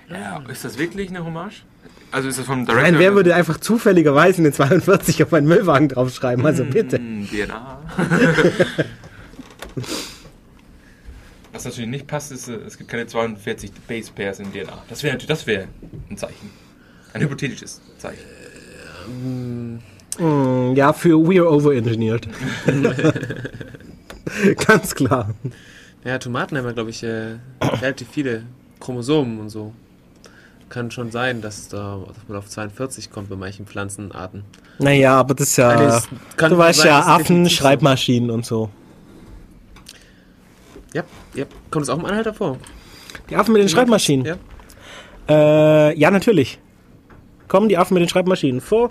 Ja. Ist das wirklich eine Hommage? Also ist das vom Director? Nein, wer würde einfach zufälligerweise eine 42 auf einen Müllwagen draufschreiben? Also bitte. Hm, DNA. Was natürlich nicht passt, ist, äh, es gibt keine 42 Base Pairs in DNA. Das wäre natürlich, das wäre ein Zeichen. Ein hypothetisches Zeichen. Hm, ja, für we're overengineered. Ganz klar. Ja, Tomaten haben ja, glaube ich, äh, relativ viele Chromosomen und so. Kann schon sein, dass, da, dass man auf 42 kommt bei manchen Pflanzenarten. Naja, aber das ist ja. Alles kann du weißt sein, ja, Affen, so. Schreibmaschinen und so. Ja, ja. Kommt es auch im Anhalter vor? Die Affen mit den Schreibmaschinen. Ja. Äh, ja, natürlich. Kommen die Affen mit den Schreibmaschinen vor.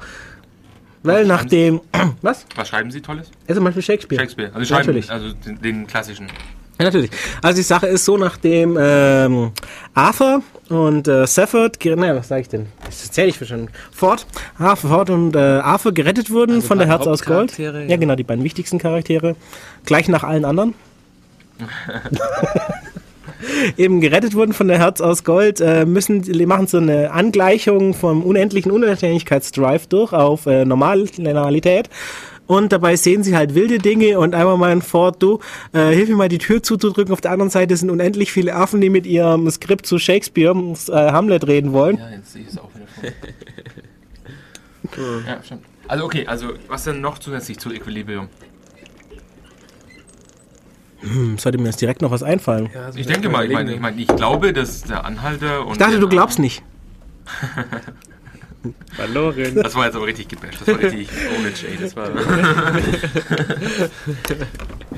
Weil Was nach dem. Was? Was schreiben Sie Tolles? Ja, zum Beispiel Shakespeare. Shakespeare. Also schreiben Natürlich. also den, den klassischen. Ja, natürlich. Also die Sache ist so, nachdem ähm, Arthur und äh, Safford, naja, was sage ich denn? Das erzähle ich schon. Ford, Arthur Ford und äh, Arthur gerettet wurden Also von der Herz aus Gold. Ja. ja. genau, die beiden wichtigsten Charaktere. Gleich nach allen anderen. Eben gerettet wurden von der Herz aus Gold, äh, müssen, machen so eine Angleichung vom unendlichen Unabhängigkeitsdrive durch auf äh, Normalität. Und dabei sehen sie halt wilde Dinge und einmal mal ein Ford, du, äh, hilf mir mal die Tür zuzudrücken. Auf der anderen Seite sind unendlich viele Affen, die mit ihrem Skript zu Shakespeare, äh, Hamlet reden wollen. Ja, jetzt sehe ich es auch wieder vor. ja, stimmt. Also okay, also was denn noch zusätzlich zu Equilibrium? Hm, sollte mir jetzt direkt noch was einfallen. Ja, so Ich denke mal, ich meine, ich, meine, ich glaube, dass der Anhalter und Ich dachte, du glaubst nicht. Verloren. Das war jetzt aber richtig gebasht. Das war richtig Ownage, ey. Das war.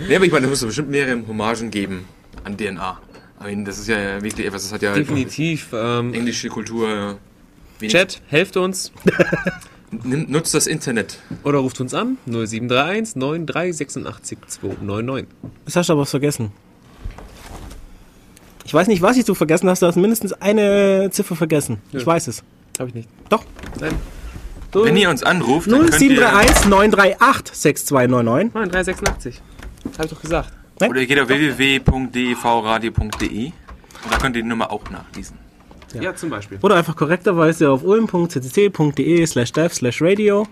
nee, aber ich meine, es muss doch bestimmt mehrere Hommagen geben an DNA. I mean, das ist ja wirklich etwas, das hat ja Definitiv. Ähm, englische Kultur. wenig- Chat, helft uns Nimm, nutzt das Internet. oder ruft uns an 0731 9386 299. Das hast du aber was vergessen. Ich weiß nicht, was ich du vergessen hast, du hast mindestens eine Ziffer vergessen. Ich Ja. weiß es. Habe ich nicht. Doch. Nein. Wenn ihr uns anruft, dann könnt ihr, 0731 938 6299. 9386. Habe ich doch gesagt. oder ihr geht auf www.devradio.de und da könnt ihr die Nummer auch nachlesen. Ja, zum Beispiel. Oder einfach korrekterweise auf ulm.ccc.de slash dev slash radio.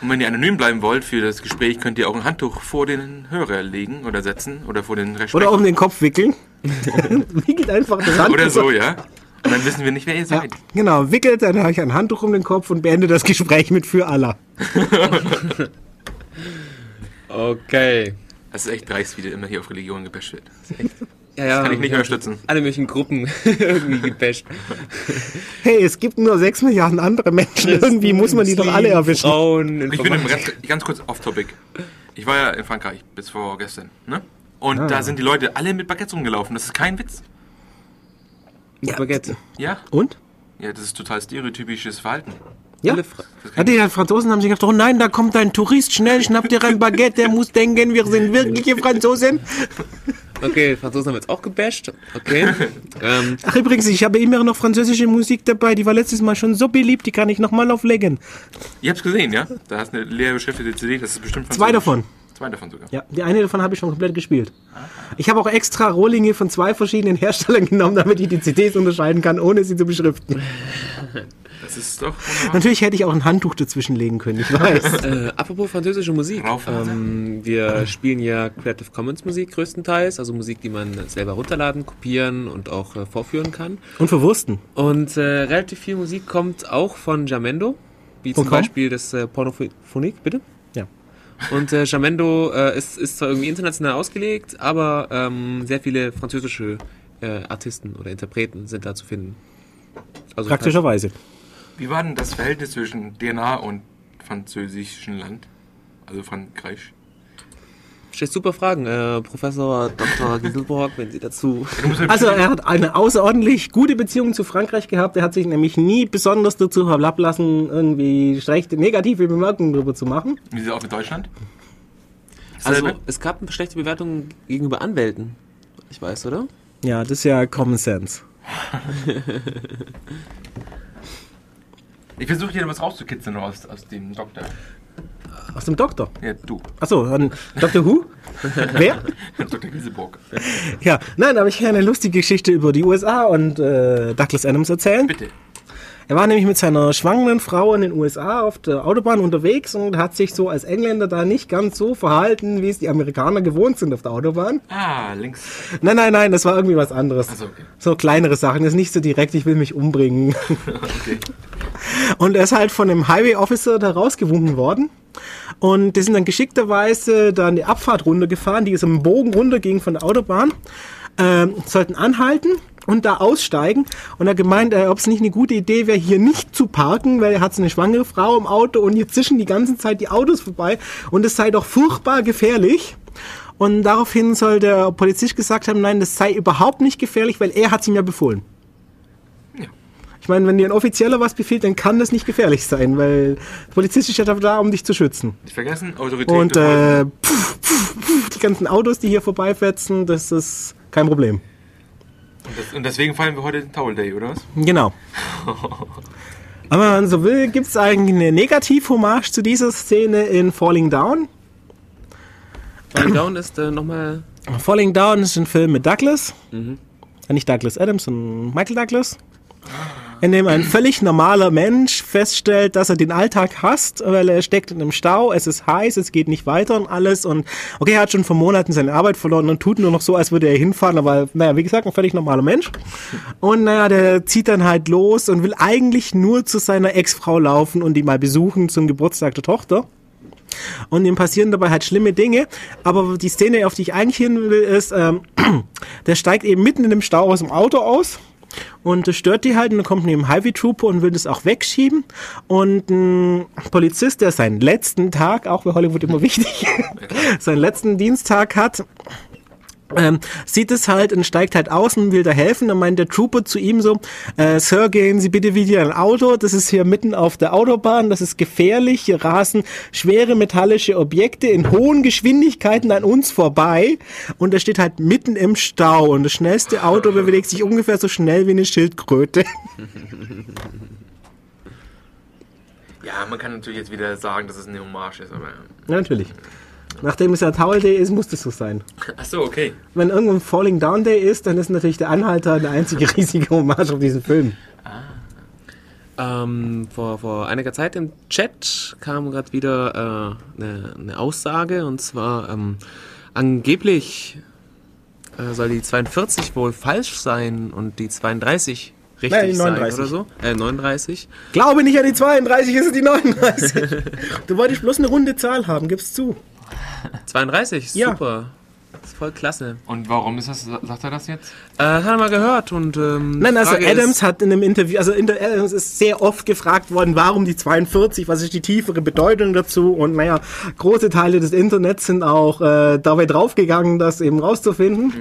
Und wenn ihr anonym bleiben wollt für das Gespräch, könnt ihr auch ein Handtuch vor den Hörer legen oder setzen oder vor den Resprecher. Oder um den Kopf wickeln. Wickelt einfach das Handtuch. Oder so, ja. Und dann wissen wir nicht, wer ihr Ja, seid. genau, wickelt, dann habe ich ein Handtuch um den Kopf und beende das Gespräch mit für Allah. Okay. Das ist echt dreist, wie der immer hier auf Religion gebasht wird. Ja, ja. Kann ich nicht unterstützen. Alle möglichen Gruppen irgendwie gebasht. Hey, es gibt nur 6 Milliarden andere Menschen. Irgendwie muss man die doch alle erwischen. Frauen, Ich bin im Informatik- ganz, kurz off-topic. Ich war ja in Frankreich bis vor gestern, ne? Und da sind die Leute alle mit Baguettes rumgelaufen. Das ist kein Witz. Ja. Baguette. Ja? Und? Ja, das ist total stereotypisches Verhalten. Ja. Ja, die Franzosen haben sich gedacht, oh nein, da kommt ein Tourist, schnell, schnapp dir ein Baguette, der muss denken, wir sind wirkliche Franzosen. Okay, Franzosen haben jetzt auch gebasht. Okay. ähm, Ach übrigens, ich habe immer noch französische Musik dabei, die war letztes Mal schon so beliebt, die kann ich nochmal auflegen. Ihr habt's gesehen, ja? Da hast du eine leer beschriftete CD, das ist bestimmt Zwei französisch. davon. Zwei davon sogar. Ja, die eine davon habe ich schon komplett gespielt. Ich habe auch extra Rohlinge von zwei verschiedenen Herstellern genommen, damit ich die CDs unterscheiden kann, ohne sie zu beschriften. Das ist doch wunderbar. Natürlich hätte ich auch ein Handtuch dazwischen legen können, ich weiß. Äh, apropos französische Musik. Ähm, wir spielen ja Creative Commons Musik größtenteils, also Musik, die man selber runterladen, kopieren und auch äh, vorführen kann. Und für Wursten. Und äh, relativ viel Musik kommt auch von Jamendo, wie zum? Beispiel das äh, Pornophonik, bitte? Ja. Und äh, Jamendo äh, ist, ist zwar irgendwie international ausgelegt, aber ähm, sehr viele französische äh, Artisten oder Interpreten sind da zu finden. Also Praktischerweise. Wie war denn das Verhältnis zwischen DNA und französischen Land? Also Frankreich. Stellt super Fragen, äh, Professor Dr. Gieselborg, wenn Sie dazu. Also er hat eine außerordentlich gute Beziehung zu Frankreich gehabt. Er hat sich nämlich nie besonders dazu herablassen, irgendwie schlechte, negative Bemerkungen darüber zu machen. Wie ist es auch mit Deutschland? Also Selbe? es gab eine schlechte Bewertung gegenüber Anwälten. Ich weiß, oder? Ja, das ist ja Common Sense. Ich versuche hier was rauszukitzeln aus, aus dem Doktor. Aus dem Doktor. Ja, du. Achso, an Dr. Who? Wer? Dr. Gieseburg. Ja, nein, aber ich kann eine lustige Geschichte über die USA und äh, Douglas Adams erzählen. Bitte. Er war nämlich mit seiner schwangeren Frau in den USA auf der Autobahn unterwegs und hat sich so als Engländer da nicht ganz so verhalten, wie es die Amerikaner gewohnt sind auf der Autobahn. Ah, links. Nein, nein, nein, das war irgendwie was anderes. Ach so, okay. So kleinere Sachen, das ist nicht so direkt, ich will mich umbringen. Okay. Und er ist halt von einem Highway Officer da rausgewunken worden. Und die sind dann geschickterweise dann die Abfahrt runtergefahren, die ist im Bogen runterging von der Autobahn, ähm, sollten anhalten und da aussteigen. Und er gemeint, äh, ob es nicht eine gute Idee wäre, hier nicht zu parken, weil er hat so eine schwangere Frau im Auto und hier zischen die ganze Zeit die Autos vorbei und es sei doch furchtbar gefährlich. Und daraufhin soll der Polizist gesagt haben, nein, das sei überhaupt nicht gefährlich, weil er hat es ihm ja befohlen. Ich meine, wenn dir ein Offizieller was befiehlt, dann kann das nicht gefährlich sein, weil der Polizist ist ja da, um dich zu schützen. Nicht vergessen, Autorität. Und äh, pff, pff, pff, die ganzen Autos, die hier vorbeifetzen, das ist kein Problem. Und, das, und deswegen feiern wir heute den Towel Day, oder was? Genau. Aber wenn man so will, gibt es eigentlich eine Negativ-Hommage zu dieser Szene in Falling Down. Falling Down ist äh, nochmal. Falling Down ist ein Film mit Douglas. Äh, Nicht Douglas Adams, sondern Michael Douglas. In dem ein völlig normaler Mensch feststellt, dass er den Alltag hasst, weil er steckt in einem Stau, es ist heiß, es geht nicht weiter und alles. Und okay, er hat schon vor Monaten seine Arbeit verloren und tut nur noch so, als würde er hinfahren, aber naja, wie gesagt, ein völlig normaler Mensch. Und naja, der zieht dann halt los und will eigentlich nur zu seiner Ex-Frau laufen und die mal besuchen zum Geburtstag der Tochter. Und ihm passieren dabei halt schlimme Dinge. Aber die Szene, auf die ich eigentlich hin will, ist, ähm, der steigt eben mitten in dem Stau aus dem Auto aus. Und das stört die halt und dann kommt neben Highway Trooper und will das auch wegschieben. Und ein Polizist, der seinen letzten Tag, auch bei Hollywood immer wichtig, seinen letzten Diensttag hat, ähm, sieht es halt und steigt halt aus und will da helfen. Dann meint der Trooper zu ihm so, äh, Sir, gehen Sie bitte wieder ein Auto. Das ist hier mitten auf der Autobahn. Das ist gefährlich. Hier rasen schwere metallische Objekte in hohen Geschwindigkeiten an uns vorbei. Und er steht halt mitten im Stau. Und das schnellste Auto bewegt sich ungefähr so schnell wie eine Schildkröte. Ja, man kann natürlich jetzt wieder sagen, dass es eine Hommage ist, aber. Ja, natürlich. Nachdem es ja Towel Day ist, muss das so sein. Achso, okay. Wenn irgendwo ein Falling Down Day ist, dann ist natürlich der Anhalter eine einzige riesige Hommage auf diesen Film. Ähm, vor, vor einiger Zeit im Chat kam gerade wieder äh, eine, eine Aussage und zwar ähm, angeblich äh, soll die 42 wohl falsch sein und die 32 richtig Nein, die sein 39. oder so. Äh, 39. Glaube nicht an die 32, ist es die 39. du wolltest bloß eine runde Zahl haben, gib's zu. 32, Ja. super. Das ist voll klasse. Und warum ist das, sagt er das jetzt? Äh, hat er mal gehört und ähm, Nein, also Frage Adams ist, hat in einem Interview, also in der Adams ist sehr oft gefragt worden, warum die 42, was ist die tiefere Bedeutung dazu und naja, große Teile des Internets sind auch äh, dabei draufgegangen, das eben rauszufinden.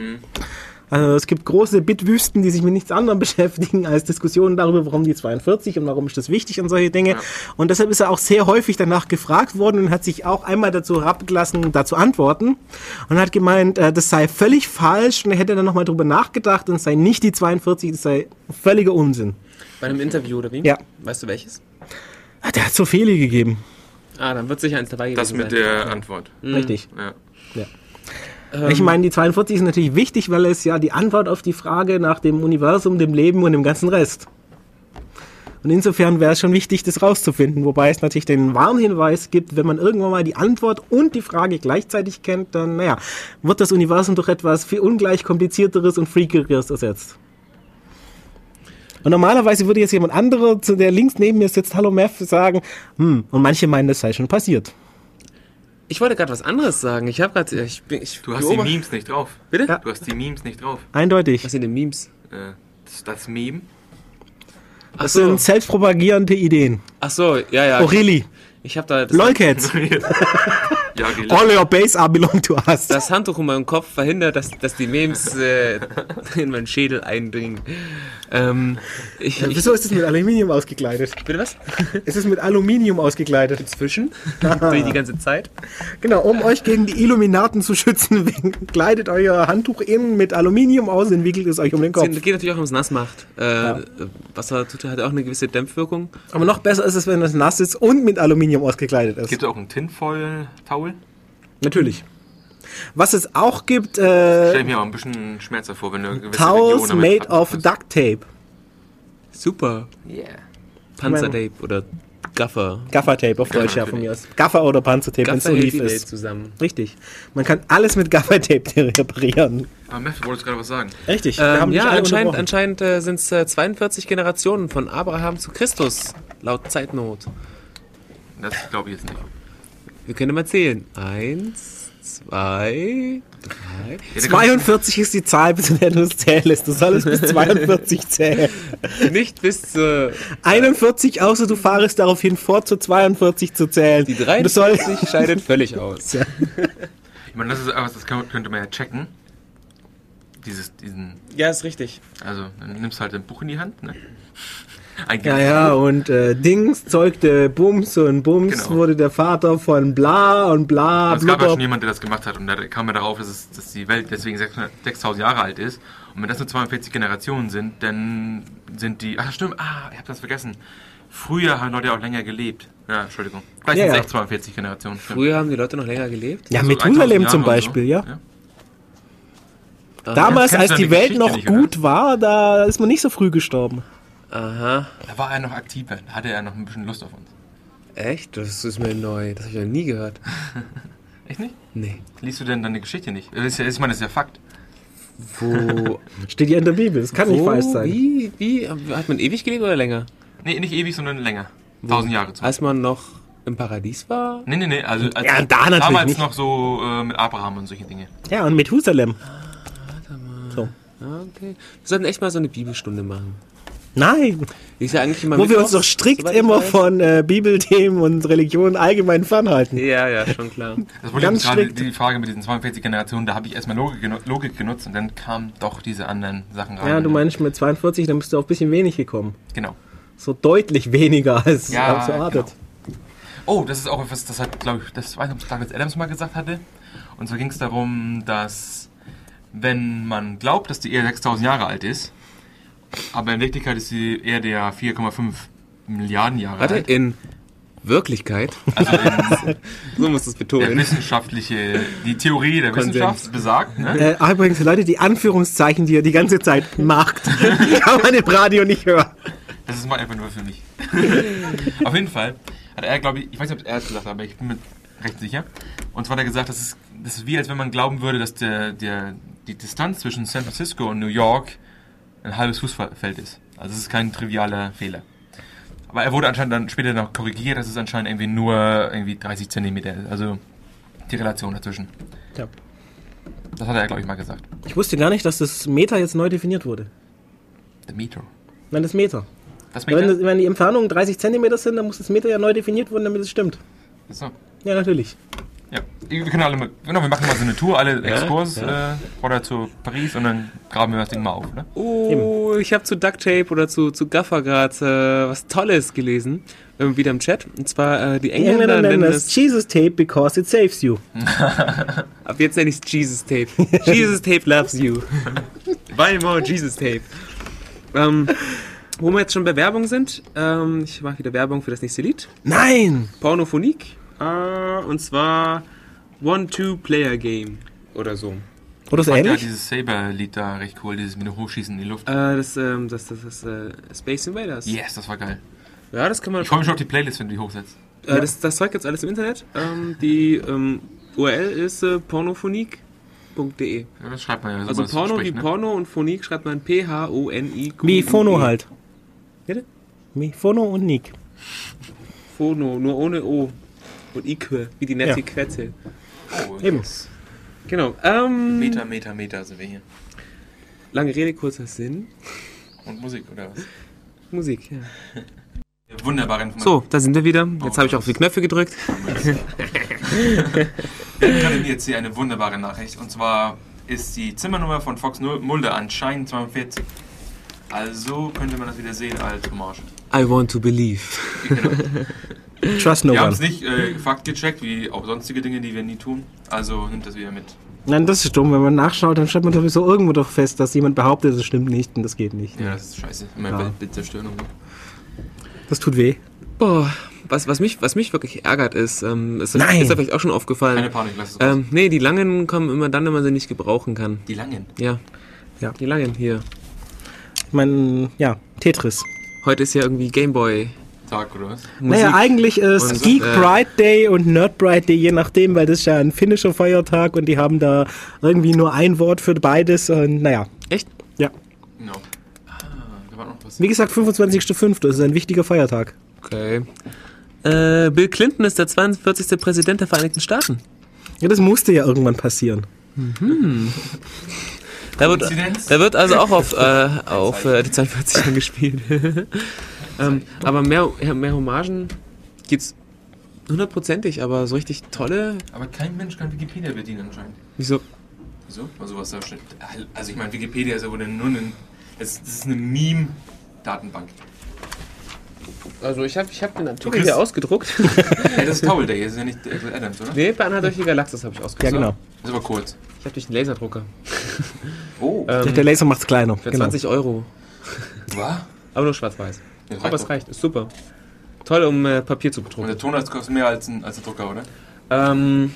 Also es gibt große Bitwüsten, die sich mit nichts anderem beschäftigen als Diskussionen darüber, warum die 42 und warum ist das wichtig und solche Dinge. Und deshalb ist er auch sehr häufig danach gefragt worden und hat sich auch einmal dazu herabgelassen, dazu antworten und hat gemeint, äh, das sei völlig falsch und er hätte dann nochmal drüber nachgedacht und es sei nicht die 42, das sei völliger Unsinn. bei einem Interview oder wie? Ja. Weißt du welches? Ah, Der hat so viele gegeben. Ah, dann wird sicher eins dabei gewesen Das mit sein. der Antwort. Richtig. Ja. Ähm, Ich meine, die 42 ist natürlich wichtig, weil es ja die Antwort auf die Frage nach dem Universum, dem Leben und dem ganzen Rest. Und insofern wäre es schon wichtig, das rauszufinden. Wobei es natürlich den Warnhinweis gibt, wenn man irgendwann mal die Antwort und die Frage gleichzeitig kennt, dann, naja, wird das Universum durch etwas viel ungleich komplizierteres und freakigeres ersetzt. Und normalerweise würde jetzt jemand anderer, zu der links neben mir sitzt, Hallo Mev, sagen, hm, und manche meinen, das sei schon passiert. Ich wollte gerade was anderes sagen. Ich habe gerade. Ich, bin- ich Du hast die Memes nicht drauf. Bitte? Ja. Du hast die Memes nicht drauf. Eindeutig. Was sind denn Memes? Äh, das, das Meme. Ach Das so. sind selbstpropagierende Ideen. Ach so, ja, ja. Aurelie, Ich habe da das, Lolcats. ja. All your base are belong to us. das Handtuch um meinen Kopf verhindert, dass, dass die Memes äh, in meinen Schädel eindringen. Ähm, ich, ich, Wieso ist es mit Aluminium ausgekleidet? bitte was? Es ist mit Aluminium ausgekleidet. Zwischen? Durch die ganze Zeit? Genau, um euch gegen die Illuminaten zu schützen, kleidet euer Handtuch innen mit Aluminium aus und wickelt es euch um den Das Kopf. geht natürlich auch, wenn es nass macht. Äh, Wasser tut, hat auch eine gewisse Dämpfwirkung. Aber noch besser ist es, wenn das nass ist und mit Aluminium ausgekleidet ist. Gibt es auch einen Tinfoil-Towel? Natürlich. Was es auch gibt, Stell äh, ich mir auch ein bisschen schmerzer vor, wenn du gewisse Towels made of duct tape. Super. Yeah. Panzertape oder Gaffer. Gaffertape auf Deutsch, ja, von mir aus. Gaffer oder Panzertape, wenn es so lief ist. zusammen. Richtig. Man kann alles mit Gaffertape reparieren. Aber Meth, du wolltest gerade was sagen. Richtig. wir Ähm, ja, anscheinend, anscheinend äh, sind es äh, 42 Generationen von Abraham zu Christus, laut Zeitnot. Das glaube ich jetzt nicht. Wir können mal zählen. Eins, zwei, drei. Ja, da kommt- 42 ist die Zahl, bis du es zählst. Du sollst bis 42 zählen. Nicht bis zur 41, außer du fahrest darauf hin, fort zu 42 zu zählen. die Und du sollst- 43 scheidet völlig aus. Ich meine, das ist das könnte man ja checken. Dieses, diesen, Ja, ist richtig. also, dann nimmst du halt ein Buch in die Hand, ne? Ein Ja, ja, und äh, Dings zeugte Bums und Bums Genau. wurde der Vater von bla und bla, Es gab ja blubber. schon jemanden, der das gemacht hat und da kam er darauf, dass, es, dass die Welt deswegen 600 6000 Jahre alt ist. Und wenn das nur 42 Generationen sind, dann sind die. Ach, stimmt, ah, ich hab das vergessen. Früher haben Leute auch länger gelebt. Ja, Entschuldigung. Vielleicht Ja, sind es ja. echt 42 Generationen. Stimmt. Früher haben die Leute noch länger gelebt. Ja, Also Methusalem 1000 zum und Beispiel, ja. Aha. Damals, als die Welt Geschichte noch nicht, oder? gut war, da ist man nicht so früh gestorben. Aha. Da war er noch aktiver. Da hatte er noch ein bisschen Lust auf uns. Echt? Das ist mir neu. Das habe ich noch nie gehört. Echt nicht? Nee. Liest du denn deine Geschichte nicht? Das ist ja, ich meine, das ist ja Fakt. Wo? Steht ja in der Bibel, das kann nicht wo, falsch sein. Wie? Wie? Hat man ewig gelebt oder länger? Nee, nicht ewig, sondern länger. 1000 Jahre zum Als man noch im Paradies war? Nee, nee, nee. Also, als Ja, da natürlich damals nicht. noch so äh, mit Abraham und solche Dinge. Ja, und Methusalem. So. Ah, Okay. Wir sollten echt mal so eine Bibelstunde machen. Nein, ist ja eigentlich immer wo wir uns doch strikt ich immer weiß. von äh, Bibelthemen und Religion allgemein fernhalten. Ja, ja, schon klar. Das Problem Ganz ist gerade strikt. die Frage mit diesen 42 Generationen, da habe ich erstmal Logik, Logik genutzt und dann kamen doch diese anderen Sachen rein. Ja, du meinst mit 42, dann bist du auf ein bisschen wenig gekommen. Genau. So deutlich weniger als Ja, als erwartet. Oh, das ist auch etwas, das hat, glaube ich, das weiß ich, ob Douglas Adams mal gesagt hatte. Und zwar ging es darum, dass wenn man glaubt, dass die Erde 6000 Jahre alt ist, aber in Wirklichkeit ist die Erde ja 4,5 Milliarden Jahre Warte, alt. in Wirklichkeit? Also in, So muss der betonen. wissenschaftliche, die Theorie der Konsens. Wissenschaft besagt, ne? Äh, ah, übrigens, Leute, die Anführungszeichen, die ihr die ganze Zeit macht, kann man im Radio nicht hören. Das ist mal einfach nur für mich. Auf jeden Fall hat er, glaube ich, ich weiß nicht, ob er es gesagt hat, aber ich bin mir recht sicher. Und zwar hat er gesagt, das ist, das ist wie, als wenn man glauben würde, dass der, der, die Distanz zwischen San Francisco und New York ein halbes Fußballfeld ist. Also es ist kein trivialer Fehler. Aber er wurde anscheinend dann später noch korrigiert, dass es anscheinend irgendwie nur irgendwie 30 Zentimeter ist. Also die Relation dazwischen. Ja. Das hat er, glaube ich, mal gesagt. Ich wusste gar nicht, dass das Meter jetzt neu definiert wurde. Der Meter. Nein, das Meter. Wenn, Meter? das, wenn die Entfernungen 30 Zentimeter sind, dann muss das Meter ja neu definiert werden, damit es stimmt. So. Ja, natürlich. Ja, wir können alle mal, genau, wir machen mal so eine Tour, alle Exkurs, ja. Äh, oder zu Paris und dann graben wir das Ding mal auf, ne? Oh, ich habe zu Duct Tape oder zu, zu Gaffer gerade äh, was Tolles gelesen. Ähm, wieder im Chat. Und zwar äh, die Die Engländer, nennen es. Jesus Tape because it saves you. Ab jetzt nenne ich es Jesus Tape. Jesus Tape loves you. Buy more Jesus Tape. Ähm, wo wir jetzt schon bei Werbung sind, ähm, ich mache wieder Werbung für das nächste Lied. Nein! Pornophonik. Äh, und zwar One-Two-Player-Game oder so. Oder so Ich fand ja ähnlich? dieses Saber-Lied da recht cool, dieses mit dem Hochschießen in die Luft. Äh, das, ähm, das, das, das, äh, Space Invaders. Yes, das war geil. Ja, das kann man. Ich freue mich schon auf die Playlist, wenn du die hochsetzt. Äh, das, das Zeug gibt's alles im Internet. Ähm, die ähm, URL ist äh, pornophonik.de. Ja, das schreibt man ja. so Also was Porno spricht, wie ne? Porno und Phonik schreibt man P-H-O-N-I-Q. Wie Phono halt. Bitte? Wie Phono und Nick. Phono, nur ohne O. Und Ique, wie die Ja. Netiquette. Oh, Eben. yes. Genau. Ähm, Meter, Meter, Meter sind wir hier. Lange Rede, kurzer Sinn. Und Musik, oder was? Musik, ja. Wunderbare Information. So, da sind wir wieder. Jetzt habe ich auf die Knöpfe gedrückt. Wir haben gerade jetzt hier eine wunderbare Nachricht. Und zwar ist die Zimmernummer von Fox Mulder anscheinend 42. Also könnte man das wieder sehen als Hommage. I want to believe. Genau. Trust no Wir haben es nicht äh, faktgecheckt, wie auch sonstige Dinge, die wir nie tun. Also nimmt das wieder mit. Nein, das ist dumm. Wenn man nachschaut, dann stellt man sowieso irgendwo doch fest, dass jemand behauptet, das stimmt nicht und das geht nicht. Ja, das ist scheiße. Immer Ja. Bild, zerstören und so. Das tut weh. Boah, was, was, mich, was mich wirklich ärgert ist, ähm, ist, Nein. ist euch vielleicht auch schon Keine aufgefallen. Panik, lass es raus. Ähm, nee, die langen kommen immer dann, wenn man sie nicht gebrauchen kann. Die langen. Ja. Ja. Die langen hier. Ich meine, ja, Tetris. Heute ist ja irgendwie Gameboy. Tag oder was? Naja, eigentlich ist und, Geek äh, Pride Day und Nerd Pride Day, je nachdem, weil das ist ja ein finnischer Feiertag und die haben da irgendwie nur ein Wort für beides und naja. Echt? Ja. Genau. Ah, da war noch was. Wie gesagt, 25.05. Das ist ein wichtiger Feiertag. Okay. Äh, Bill Clinton ist der 42. Präsident der Vereinigten Staaten. Ja, das musste ja irgendwann passieren. Da wird, da wird also auch auf, äh, auf äh, die 42 angespielt. ähm, aber mehr, mehr Hommagen gibt's hundertprozentig, aber so richtig tolle. Aber kein Mensch kann Wikipedia bedienen anscheinend. Wieso? Wieso? Also was da steht. Also ich meine, Wikipedia ist ja wohl nur ein. Das das ist eine Meme-Datenbank. Also ich habe ich hab den Artikel hier ausgedruckt. Ey, das ist Towel Day, das ist ja nicht Edward Adams, oder? nee, bei Anna durch die Galaxis habe ich Ja, ausgedruckt. genau. Das ist aber kurz. Ich habe durch den Laserdrucker. Oh. Ähm, Der Laser macht's kleiner. für Genau. 20 Euro. Was? Aber nur schwarz-weiß. Ja, Aber es reicht, ist super. Toll, um äh, Papier zu Und bedrucken. der Toner kostet mehr als ein, als ein Drucker, oder? Ähm,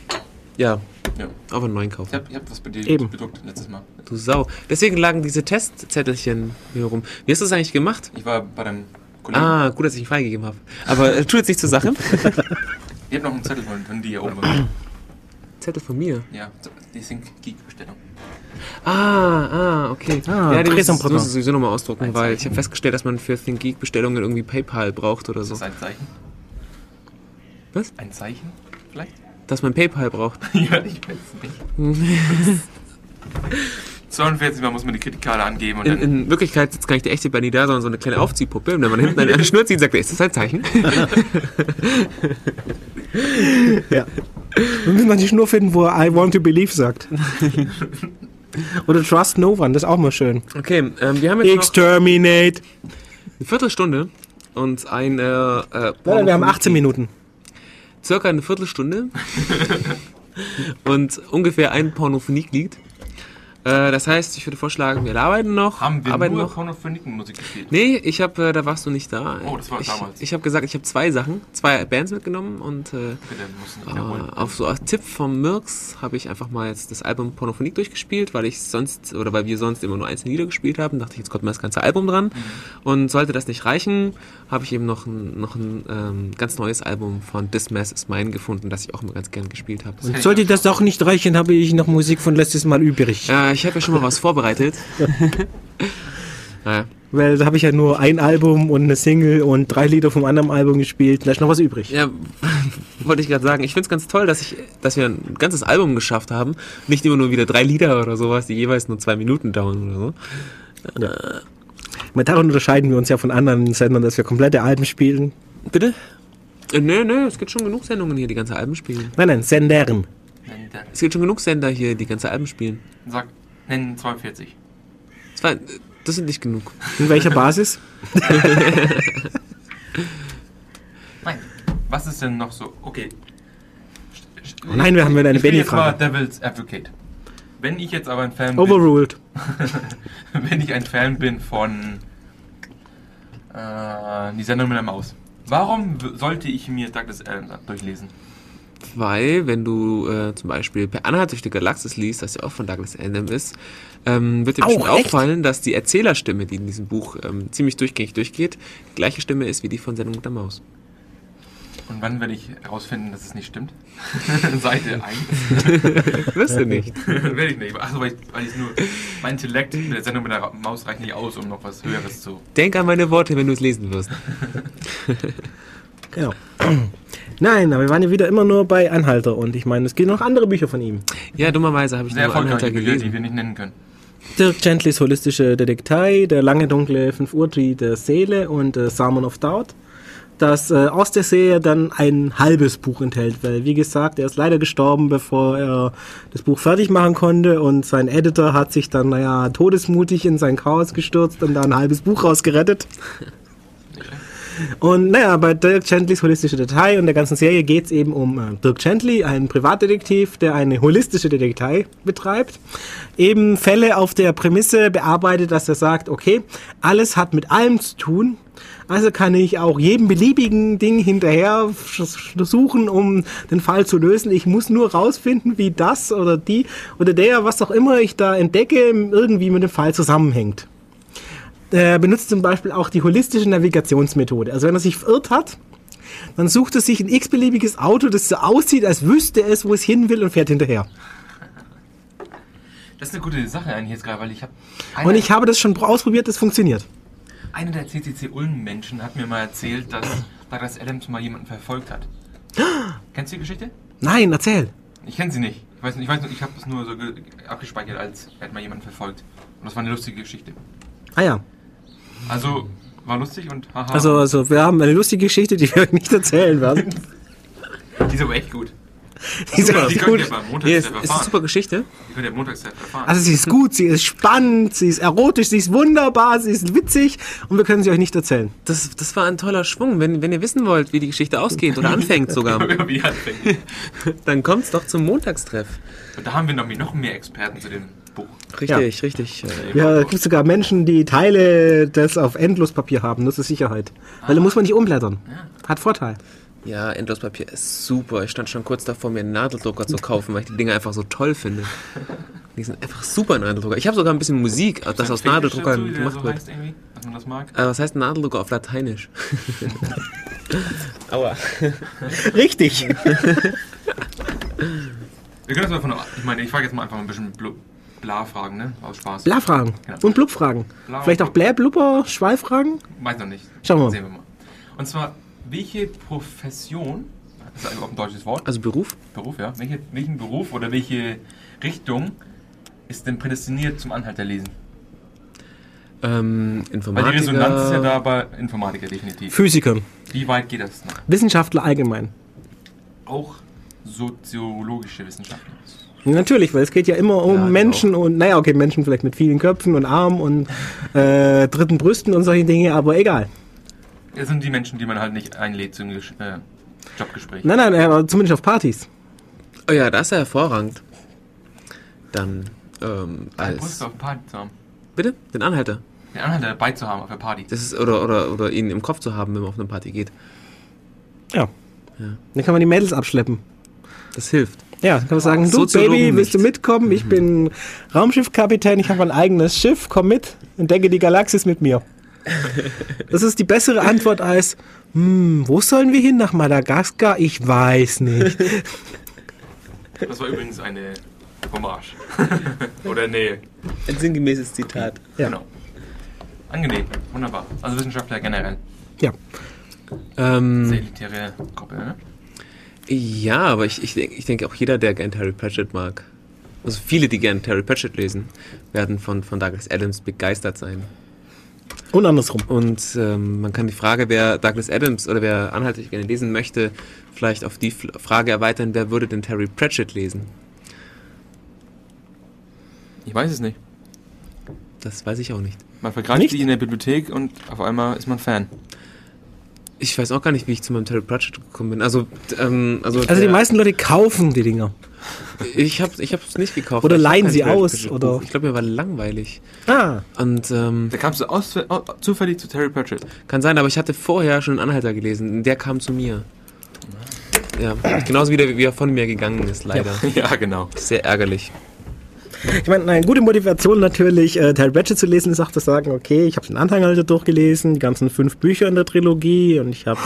ja, Ja. auf einen neuen Ich kaufen. hab, ich hab was bei dir Eben. bedruckt letztes Mal. Du Sau. Deswegen lagen diese Testzettelchen hier rum. Wie hast du das eigentlich gemacht? Ich war bei deinem Kollegen. Ah, gut, dass ich ihn freigegeben habe. Aber äh, tut jetzt nicht zur Sache. Ich hab noch einen Zettel von, von dir hier oben. Zettel von mir. ja, die Sync Geek Bestellung. Ah, ah, okay. Ah, ja, die muss, muss ich sowieso nochmal ausdrucken, Ein weil ich Zeichen. habe festgestellt, dass man für ThinkGeek Bestellungen irgendwie PayPal braucht oder so. Ist das ein Zeichen? Was? Ein Zeichen? Vielleicht? Dass man PayPal braucht. ja, ich weiß nicht. 42 Mal muss man die Kreditkarte angeben und In, dann. in Wirklichkeit sitzt gar nicht der echte Benny da, sondern so eine kleine Aufziehpuppe. Und wenn man hinten der Schnur zieht, sagt er, ist das ein Zeichen? Ja. Wir müssen mal die Schnur finden, wo er I want to believe sagt. Oder Trust no one, das ist auch mal schön. Okay, ähm, wir haben jetzt noch Exterminate. eine Viertelstunde und ein äh, äh, Nein, wir haben 18 Minuten. circa eine Viertelstunde und ungefähr ein Pornophonik-Lied. Äh, das heißt, ich würde vorschlagen, wir arbeiten noch. Haben wir arbeiten nur noch. Pornophoniken-Musik gespielt? Nee, ich habe, äh, da warst du nicht da. Oh, das war ich, damals. Ich habe gesagt, ich habe zwei Sachen, zwei Bands mitgenommen und äh, äh, auf so als Tipp vom Mirks habe ich einfach mal jetzt das Album Pornophonik durchgespielt, weil ich sonst oder weil wir sonst immer nur einzelne Lieder gespielt haben. Dachte ich, jetzt kommt mal das ganze Album dran. Mhm. Und sollte das nicht reichen, habe ich eben noch ein, noch ein ähm, ganz neues Album von This Mess Is Mine gefunden, das ich auch immer ganz gern gespielt habe. Und sollte das auch nicht reichen, habe ich noch Musik von letztes Mal übrig. Äh, ich habe ja schon mal was vorbereitet. naja. Weil da habe ich ja nur ein Album und eine Single und drei Lieder vom anderen Album gespielt. Da ist noch was übrig. Ja, wollte ich gerade sagen. Ich finde es ganz toll, dass, ich, dass wir ein ganzes Album geschafft haben. Nicht immer nur wieder drei Lieder oder sowas, die jeweils nur zwei Minuten dauern oder so. Mit daran unterscheiden wir uns ja von anderen Sendern, dass wir komplette Alben spielen. Bitte? Äh, nö, nö, es gibt schon genug Sendungen hier, die ganze Alben spielen. Nein, nein, dann- Es gibt schon genug Sender hier, die ganze Alben spielen. Sag, nenn 42. Das, war, das sind nicht genug. In welcher Basis? Nein. Was ist denn noch so? Okay. Oh nein, wir haben wieder eine Benny-Frage. Devil's Advocate. Wenn ich jetzt aber ein Fan bin, Overruled. wenn ich ein Fan bin von äh, die Sendung mit der Maus, warum sollte ich mir Douglas Adams durchlesen? Weil, wenn du äh, zum Beispiel per Anhalt durch die Galaxis liest, das ja auch von Douglas Adams ist, ähm, wird dir Auch, bestimmt auffallen, dass die Erzählerstimme, die in diesem Buch ähm, ziemlich durchgängig durchgeht, die gleiche Stimme ist wie die von Sendung mit der Maus. Und wann werde ich herausfinden, dass es nicht stimmt? Seite 1. Wirst du nicht. werde ich nicht. Achso, weil ich, weil ich nur. Mein Intellekt mit der Sendung mit der Maus reicht nicht aus, um noch was Höheres zu. Denk an meine Worte, wenn du es lesen wirst. Genau. Nein, aber wir waren ja wieder immer nur bei Anhalter und ich meine, es gibt noch andere Bücher von ihm. Ja, dummerweise habe ich Sehr nur Anhalter Bücher, die gelesen. wir nicht nennen können. Dirk Gentlys holistische Detektei, der lange dunkle 5 Uhr der Seele und äh, Salmon of Doubt, das äh, aus der Serie dann ein halbes Buch enthält, weil wie gesagt, er ist leider gestorben, bevor er das Buch fertig machen konnte und sein Editor hat sich dann, naja, todesmutig in sein Chaos gestürzt und da ein halbes Buch rausgerettet. Und naja, bei Dirk Gentlys holistische Datei und der ganzen Serie geht es eben um äh, Dirk Gently, einen Privatdetektiv, der eine holistische Detektei betreibt. Eben Fälle auf der Prämisse bearbeitet, dass er sagt, okay, alles hat mit allem zu tun. Also kann ich auch jedem beliebigen Ding hinterher suchen, um den Fall zu lösen. Ich muss nur rausfinden, wie das oder die oder der, was auch immer ich da entdecke, irgendwie mit dem Fall zusammenhängt. Er benutzt zum Beispiel auch die holistische Navigationsmethode. Also wenn er sich verirrt hat, dann sucht er sich ein x-beliebiges Auto, das so aussieht, als wüsste es, wo es hin will und fährt hinterher. Das ist eine gute Sache eigentlich jetzt gerade, weil ich habe. Und ich habe das schon ausprobiert, das funktioniert. Einer der CCC Ulm-Menschen hat mir mal erzählt, dass Douglas Adams mal jemanden verfolgt hat. Kennst du die Geschichte? Nein, erzähl. Ich kenne sie nicht. Ich weiß nicht, ich, weiß nicht, ich habe es nur so ge- abgespeichert, als er hat mal jemanden verfolgt. Und das war eine lustige Geschichte. Ah ja. Also, war lustig und haha. Also, also wir haben eine lustige Geschichte, die wir euch nicht erzählen werden. Die ist aber echt gut. Die ist Super, die könnt ihr gut. beim Nee, Montagstreff ist, ist eine super Geschichte. Die könnt ihr am Montagstreff erfahren. Also sie ist gut, sie ist spannend, sie ist erotisch, sie ist wunderbar, sie ist witzig und wir können sie euch nicht erzählen. Das, das war ein toller Schwung. Wenn, wenn ihr wissen wollt, wie die Geschichte ausgeht oder anfängt sogar, Wie anfängt. dann kommt's doch zum Montagstreff. Und da haben wir noch, noch mehr Experten zu dem Buch. Richtig, richtig. Äh, Ja, es gibt sogar Menschen, die Teile des auf Endlospapier haben, nur zur Sicherheit. Weil da muss man nicht umblättern. Hat Vorteil. Ja, Endlospapier ist super. Ich stand schon kurz davor, mir einen Nadeldrucker zu kaufen, weil ich die Dinge einfach so toll finde. Die sind einfach super Nadeldrucker. Ich habe sogar ein bisschen Musik, das aus Nadeldruckern dazu, gemacht so wird. dass man das mag. Äh, was heißt Nadeldrucker auf Lateinisch? Aua. Richtig. Wir können das mal von. Ich meine, ich frage jetzt mal einfach mal ein bisschen Blu- Bla-Fragen, ne? Aus Spaß. Bla-Fragen Genau. und Blub-Fragen. Bla- Vielleicht auch Blä, Blubber, Schwall-Fragen? Weiß noch nicht. Schauen wir mal. Sehen wir mal. Und zwar, welche Profession, das ist eigentlich auch ein deutsches Wort, Also Beruf? Beruf, ja, welche, welchen Beruf oder welche Richtung ist denn prädestiniert zum Anhalterlesen? Ähm, Weil die Informatiker. Resonanz ist ja da bei Informatiker definitiv. Physikern. Wie weit geht das noch? Wissenschaftler allgemein. Auch soziologische Wissenschaften. Natürlich, weil es geht ja immer um Ja, Menschen und, naja, okay, Menschen vielleicht mit vielen Köpfen und Armen und äh, dritten Brüsten und solche Dinge, aber egal. Das sind die Menschen, die man halt nicht einlädt zum Gesch- äh, Jobgespräch. Nein, nein, aber zumindest auf Partys. Oh ja, das ist ja hervorragend. Dann, ähm, Ein Brust als. auf Party zu haben. Bitte? Den Anhalter. Den Anhalter dabei zu haben auf der Party. Das ist, oder, oder, oder ihn im Kopf zu haben, wenn man auf eine Party geht. Ja. Dann kann man die Mädels abschleppen. Das hilft. Ja, dann kann man sagen, du Soziologen Baby, willst du mitkommen? Ich bin Raumschiffkapitän, ich habe ein eigenes Schiff, komm mit, entdecke die Galaxis mit mir. Das ist die bessere Antwort als, hm, wo sollen wir hin? Nach Madagaskar? Ich weiß nicht. Das war übrigens eine Hommage. Oder nee. Ein sinngemäßes Zitat. Ja. Genau. Angenehm. Wunderbar. Also Wissenschaftler generell. Ja. Sehr Ähm, elitäre Gruppe, ne? ja, aber ich, ich, denk, ich denke auch jeder, der gern Terry Pratchett mag, also viele, die gern Terry Pratchett lesen, werden von, von Douglas Adams begeistert sein. Und andersrum. Und ähm, man kann die Frage, wer Douglas Adams oder wer anhaltlich gerne lesen möchte, vielleicht auf die Frage erweitern, wer würde denn Terry Pratchett lesen? Ich weiß es nicht. Das weiß ich auch nicht. Man vergreift Nicht? sich in der Bibliothek und auf einmal ist man Fan. Ich weiß auch gar nicht, wie ich zu meinem Terry Pratchett gekommen bin. Also, ähm, also, Also die meisten Leute kaufen die Dinger. Ich habe ich es nicht gekauft. Oder leihen sie Terry aus, oder? Buch. Ich glaube, mir war langweilig. Ah, Und ähm, Da kamst du aus, au- zufällig zu Terry Pratchett. kann sein, aber ich hatte vorher schon einen Anhalter gelesen. Der kam zu mir. Ja, genauso wie, der, wie er von mir gegangen ist, leider. Ja, genau. Sehr ärgerlich. Ich meine, eine gute Motivation natürlich, äh, Terry Pratchett zu lesen, ist auch zu sagen, okay, ich habe den Anhang halt durchgelesen, die ganzen fünf Bücher in der Trilogie und ich habe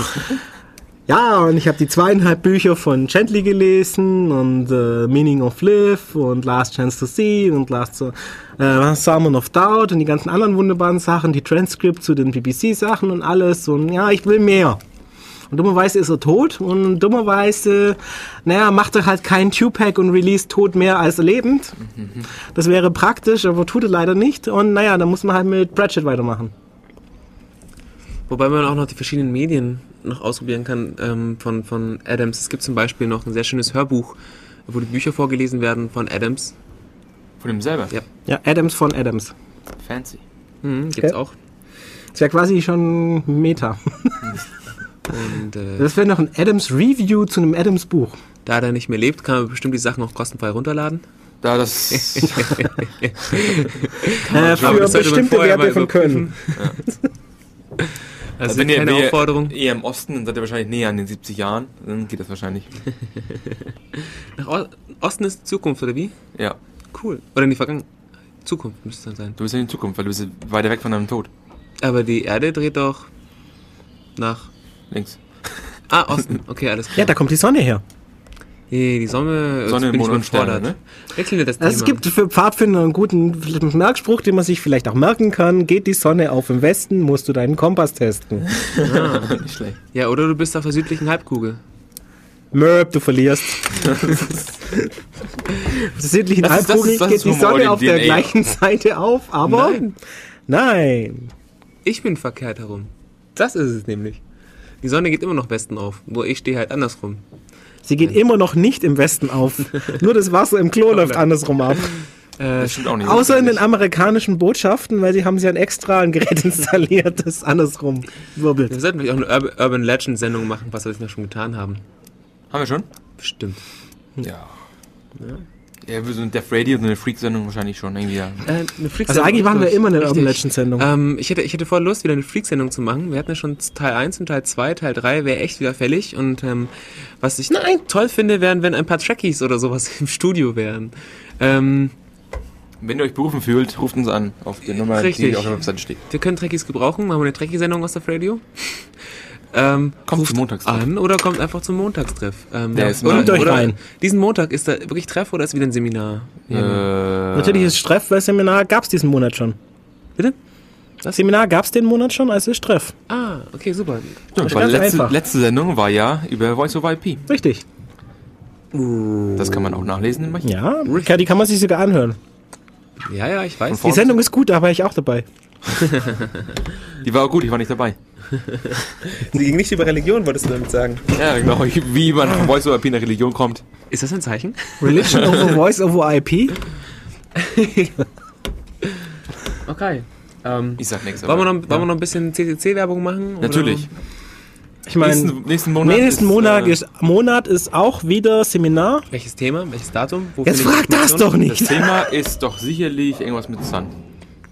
ja, und ich habe die zweieinhalb Bücher von Gently gelesen und äh, Meaning of Live und Last Chance to See und Last äh, Salmon of Doubt und die ganzen anderen wunderbaren Sachen, die Transcript zu den BBC-Sachen und alles und ja, ich will mehr. Und dummerweise ist er tot und dummerweise, naja, macht er halt kein Two-Pack und release tot mehr als lebend. Das wäre praktisch, aber tut er leider nicht. Und naja, dann muss man halt mit Pratchett weitermachen. Wobei man auch noch die verschiedenen Medien noch ausprobieren kann ähm, von, von Adams. Es gibt zum Beispiel noch ein sehr schönes Hörbuch, wo die Bücher vorgelesen werden von Adams. Von ihm selber. Ja. Ja, Adams von Adams. Fancy. Mhm, gibt's Okay. auch. Das wäre quasi schon Meta. Und äh, Das wäre noch ein Adams Review zu einem Adams Buch. da er nicht mehr lebt, kann man bestimmt die Sachen auch kostenfrei runterladen. Da das. Äh, Aber für das bestimmte Werte von Köln. Also wenn ihr, keine ihr Aufforderung. eher im Osten, dann seid ihr wahrscheinlich näher an den 70 Jahren. Dann geht das wahrscheinlich. Nach O- Osten ist die Zukunft, oder wie? Ja. Cool. Oder in die Vergangenheit. Zukunft müsste es dann sein. Du bist ja in Zukunft, weil du bist weiter weg von deinem Tod. Aber die Erde dreht doch nach. Links. Ah, Osten. Okay, alles klar. Ja, da kommt die Sonne her. Hey, die Sonne, Sonne, bin ich Mond und Sterne, überfordert. ne? Wechseln wir das Also es Thema. gibt für Pfadfinder einen guten Merkspruch, den man sich vielleicht auch merken kann. Geht die Sonne auf im Westen, musst du deinen Kompass testen. Nicht schlecht. Ja, oder du bist auf der südlichen Halbkugel. Möb, du verlierst. auf der südlichen Das ist- das Halbkugel ist- das geht die Humor, Sonne auf der DNA. gleichen Seite auf, aber Nein. nein. Ich bin verkehrt herum. Das ist es nämlich. Die Sonne geht immer noch Westen auf. Nur ich stehe halt andersrum. Sie geht immer noch nicht im Westen auf. Nur das Wasser im Klo läuft andersrum ab. Äh, Das stimmt auch nicht. Außer in den amerikanischen Botschaften, weil sie haben sie ein extra ein Gerät installiert, das andersrum wirbelt. wir sollten vielleicht auch eine Urban, Legend Sendung machen, was wir das schon getan haben. Haben wir schon? Bestimmt. Ja. Ja, für so eine Death Radio, so eine Freak-Sendung wahrscheinlich schon irgendwie. Ja. Äh, eine Freak Also eigentlich waren wir immer eine Urban Richtig. Legend Sendung. Ähm, ich, hätte, ich hätte voll Lust, wieder eine Freak-Sendung zu machen. Wir hatten ja schon Teil 1 und Teil 2. Teil 3 wäre echt wieder fällig. Und ähm, was ich Nein. toll finde, wären, wenn ein paar Trekkies oder sowas im Studio wären. Ähm, Wenn ihr euch berufen fühlt, ruft uns an auf die Nummer, Richtig. die auf der Webseite steht. wir können Trekkies gebrauchen. Machen wir eine Trekkie-Sendung aus der Radio. Ähm, Kommt ruft zum Montagstreff. an oder kommt einfach zum Montagstreff. Ähm, Der ist oder, euch oder rein. Diesen Montag ist da wirklich Treff oder ist wieder ein Seminar? Äh, Natürlich ist Streff, weil Seminar gab es diesen Monat schon. Bitte? Das Seminar gab es den Monat schon, also ist Treff. Ah, okay, super. weil ganz letzte, einfach. letzte Sendung war ja über Voice over IP. Richtig. Das kann man auch nachlesen im Archiv. Ja, ja, die kann man sich sogar anhören. Ja, ja, ich weiß. Die Sendung ist gut, da war ich auch dabei. Die war auch gut, ich war nicht dabei. Sie ging nicht über Religion, wolltest du damit sagen. Ja, genau, wie man von Voice over IP in der Religion kommt. Ist das ein Zeichen? Religion over Voice over IP. Okay. Ähm, Ich sag nichts. wollen, wir aber- noch, wollen wir noch ein bisschen CCC-Werbung machen? oder? Natürlich. Ich meine, Nächsten, nächsten Monat. nächsten ist, Monat, äh, ist, Monat ist auch wieder Seminar. Welches Thema? Welches Datum? Wofür Jetzt frag das doch Das nicht. Thema ist doch sicherlich irgendwas mit Sun.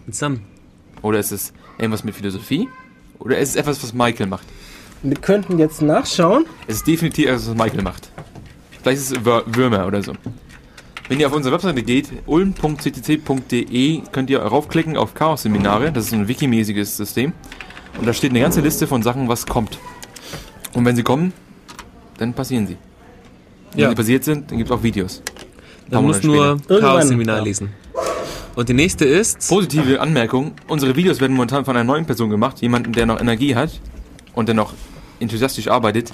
Mit Sun. Oder ist es irgendwas mit Philosophie? Oder ist es etwas, was Michael macht? Wir könnten jetzt nachschauen. Es ist definitiv etwas, was Michael macht. Vielleicht ist es Würmer oder so. Wenn ihr auf unsere Webseite geht, ulm.ccc.de, könnt ihr raufklicken auf Chaos-Seminare. Das ist ein wikimäßiges System. Und da steht eine ganze Liste von Sachen, was kommt. Und wenn sie kommen, dann passieren sie. Wenn Ja. sie passiert sind, dann gibt es auch Videos. Man muss nur Chaos-Seminar ja. lesen. Und die nächste ist... Positive Anmerkung, unsere Videos werden momentan von einer neuen Person gemacht, jemanden, der noch Energie hat und der noch enthusiastisch arbeitet.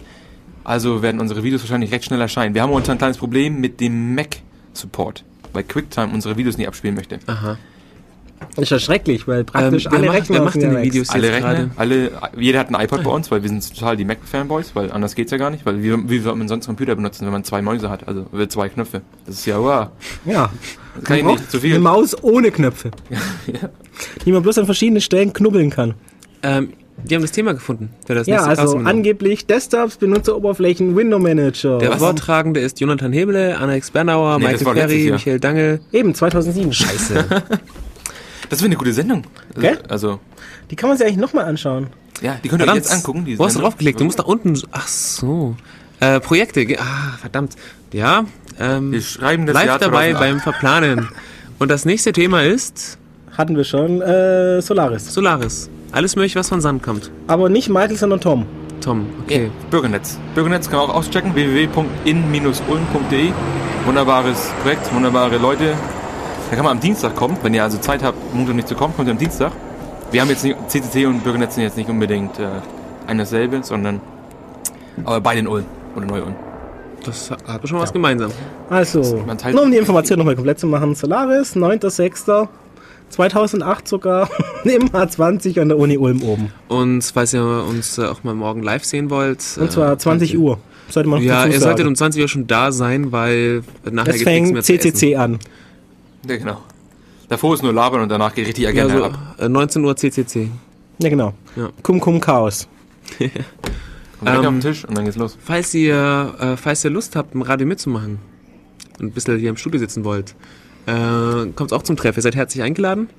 Also werden unsere Videos wahrscheinlich recht schnell erscheinen. Wir haben momentan ein kleines Problem mit dem Mac-Support, weil QuickTime unsere Videos nicht abspielen möchte. Aha. Das ist ja schrecklich, weil Ähm, praktisch wer alle macht, Rechner wer macht denn den die. Videos Alle jetzt Rechner, gerade? alle, jeder hat ein iPod bei uns, weil wir sind total die Mac-Fanboys, weil anders geht's ja gar nicht, weil wie, wie soll man sonst Computer benutzen, wenn man zwei Mäuse hat, also zwei Knöpfe. Das ist ja, wow. Ja. Das kann ich nicht, zu Eine viel. Maus ohne Knöpfe. Die man bloß an verschiedenen Stellen knubbeln kann. Ähm, die haben das Thema gefunden. Für das Ja, nächste also angeblich Desktops, Benutzeroberflächen, Window Manager. Der Vortragende ist Jonathan Hebele, Alex Bernauer, Nee, Michael Ferry. Michael Dangel. Eben, 2007. Scheiße. Das wäre eine gute Sendung. Also, Gell? Also, Die kann man sich eigentlich nochmal anschauen. ja, die könnt ihr jetzt angucken. diese Wo hast du draufgelegt? Du musst da unten... Ach so. Äh, Projekte, ah, verdammt. Ja, ähm, Wir schreiben das live Jahr dabei 2008. beim Verplanen. Und das nächste Thema ist Hatten wir schon. Äh, Solaris. Solaris. Alles möglich, was von Sand kommt. Aber nicht Michael, sondern Tom. Tom, okay. Bürgernetz. Bürgernetz kann man auch auschecken, www.in-ulm.de. Wunderbares Projekt, wunderbare Leute. Da kann man am Dienstag kommen, wenn ihr also Zeit habt, Montag nicht zu kommen, kommt ihr am Dienstag. Wir haben jetzt nicht, CCC und Bürgernetz sind jetzt nicht unbedingt äh, ein dasselbe, sondern aber beide in Ulm oder Neu-Ulm. Das hat schon was gemeinsam. Also, Man nur um die Information nochmal komplett zu machen. Solaris, 9.6.2008 sogar im H20 an der Uni Ulm oben. Und falls ihr uns äh, auch mal morgen live sehen wollt. Und zwar 20 Uhr. Sollte man Ja, ihr solltet um 20 Uhr schon da sein, weil nachher Es gibt's nichts fängt mehr zu essen. CCC an. Ja, genau. Davor ist nur labern und danach geht richtig Agenda Also ab. äh, 19 Uhr CCC. Ja, genau. Ja. Kum Kum Chaos. Kommt ähm, auf den Tisch und dann geht's los. Falls ihr, äh, falls ihr Lust habt, im Radio mitzumachen und ein bisschen hier im Studio sitzen wollt, äh, kommt auch zum Treff. Ihr seid herzlich eingeladen.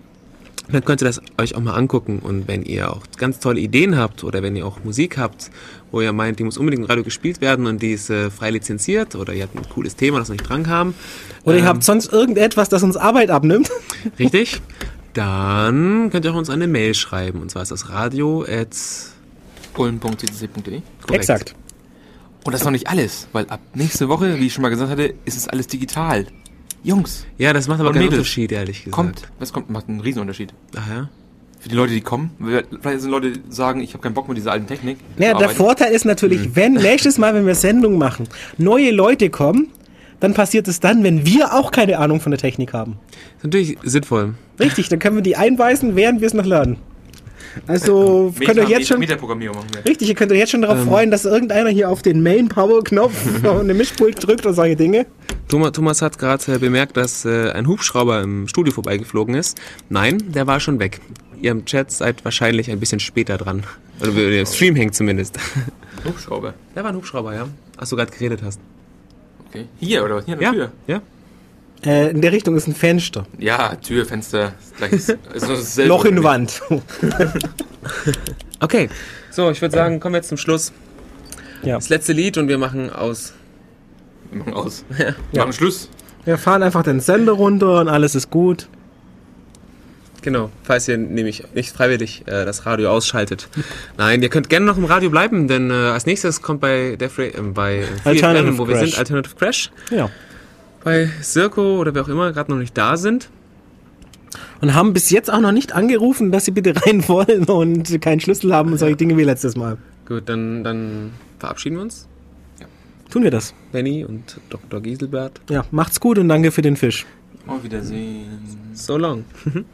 Dann könnt ihr das euch auch mal angucken. Und wenn ihr auch ganz tolle Ideen habt oder wenn ihr auch Musik habt, wo ihr meint, die muss unbedingt im Radio gespielt werden und die ist äh, frei lizenziert oder ihr habt ein cooles Thema, das wir nicht dran haben. Oder ihr ähm, habt sonst irgendetwas, das uns Arbeit abnimmt. Richtig? Dann könnt ihr auch uns eine Mail schreiben. Und zwar ist das radio at ulm.ccc.de. korrekt. Exakt. Und das ist noch nicht alles, weil ab nächste Woche, wie ich schon mal gesagt hatte, ist es alles digital. Jungs, Ja, das macht aber keinen Mädels. Unterschied, ehrlich gesagt. kommt. Was kommt? Macht einen Riesenunterschied. Ach ja? Für die Leute, die kommen. Vielleicht sind Leute, die sagen, ich habe keinen Bock mit dieser alten Technik. Ja, der arbeiten. Vorteil ist natürlich, wenn nächstes Mal, wenn wir Sendung machen, neue Leute kommen, dann passiert es dann, wenn wir auch keine Ahnung von der Technik haben. Ist natürlich sinnvoll. Richtig, dann können wir die einweisen, während wir es noch lernen. Also könnt ihr jetzt schon. Richtig, ihr könnt euch jetzt schon Ähm. darauf freuen, dass irgendeiner hier auf den Main-Power-Knopf und den Mischpult drückt und solche Dinge. Thomas, Thomas hat gerade äh, bemerkt, dass äh, ein Hubschrauber im Studio vorbeigeflogen ist. Nein, der war schon weg. Ihr im Chat seid wahrscheinlich ein bisschen später dran. Oder der Stream hängt zumindest. Hubschrauber. Der war ein Hubschrauber, ja. Als du gerade geredet hast. Okay. Hier, oder was? Hier an der Ja, Tür. ja. Äh, in der Richtung ist ein Fenster. Ja, Tür, Fenster. Gleiches. ist dasselbe. Loch in Wand. Okay, so, ich würde sagen, kommen wir jetzt zum Schluss. Ja. Das letzte Lied und wir machen aus. Wir machen aus. Wir machen Schluss. Wir fahren einfach den Sender runter und alles ist gut. Genau, falls ihr nämlich nicht freiwillig äh, das Radio ausschaltet. Nein, ihr könnt gerne noch im Radio bleiben, denn äh, als nächstes kommt bei Def Ra- äh, bei Alternative 4FM, wo wir Crash. sind, Alternative Crash. Ja. Bei Circo oder wer auch immer gerade noch nicht da sind. Und haben bis jetzt auch noch nicht angerufen, dass sie bitte rein wollen und keinen Schlüssel haben und solche Dinge wie letztes Mal. Gut, dann, dann verabschieden wir uns. Tun wir das. Benny und Dr. Gieselbert. Ja, macht's gut und danke für den Fisch. Auf Wiedersehen. So long.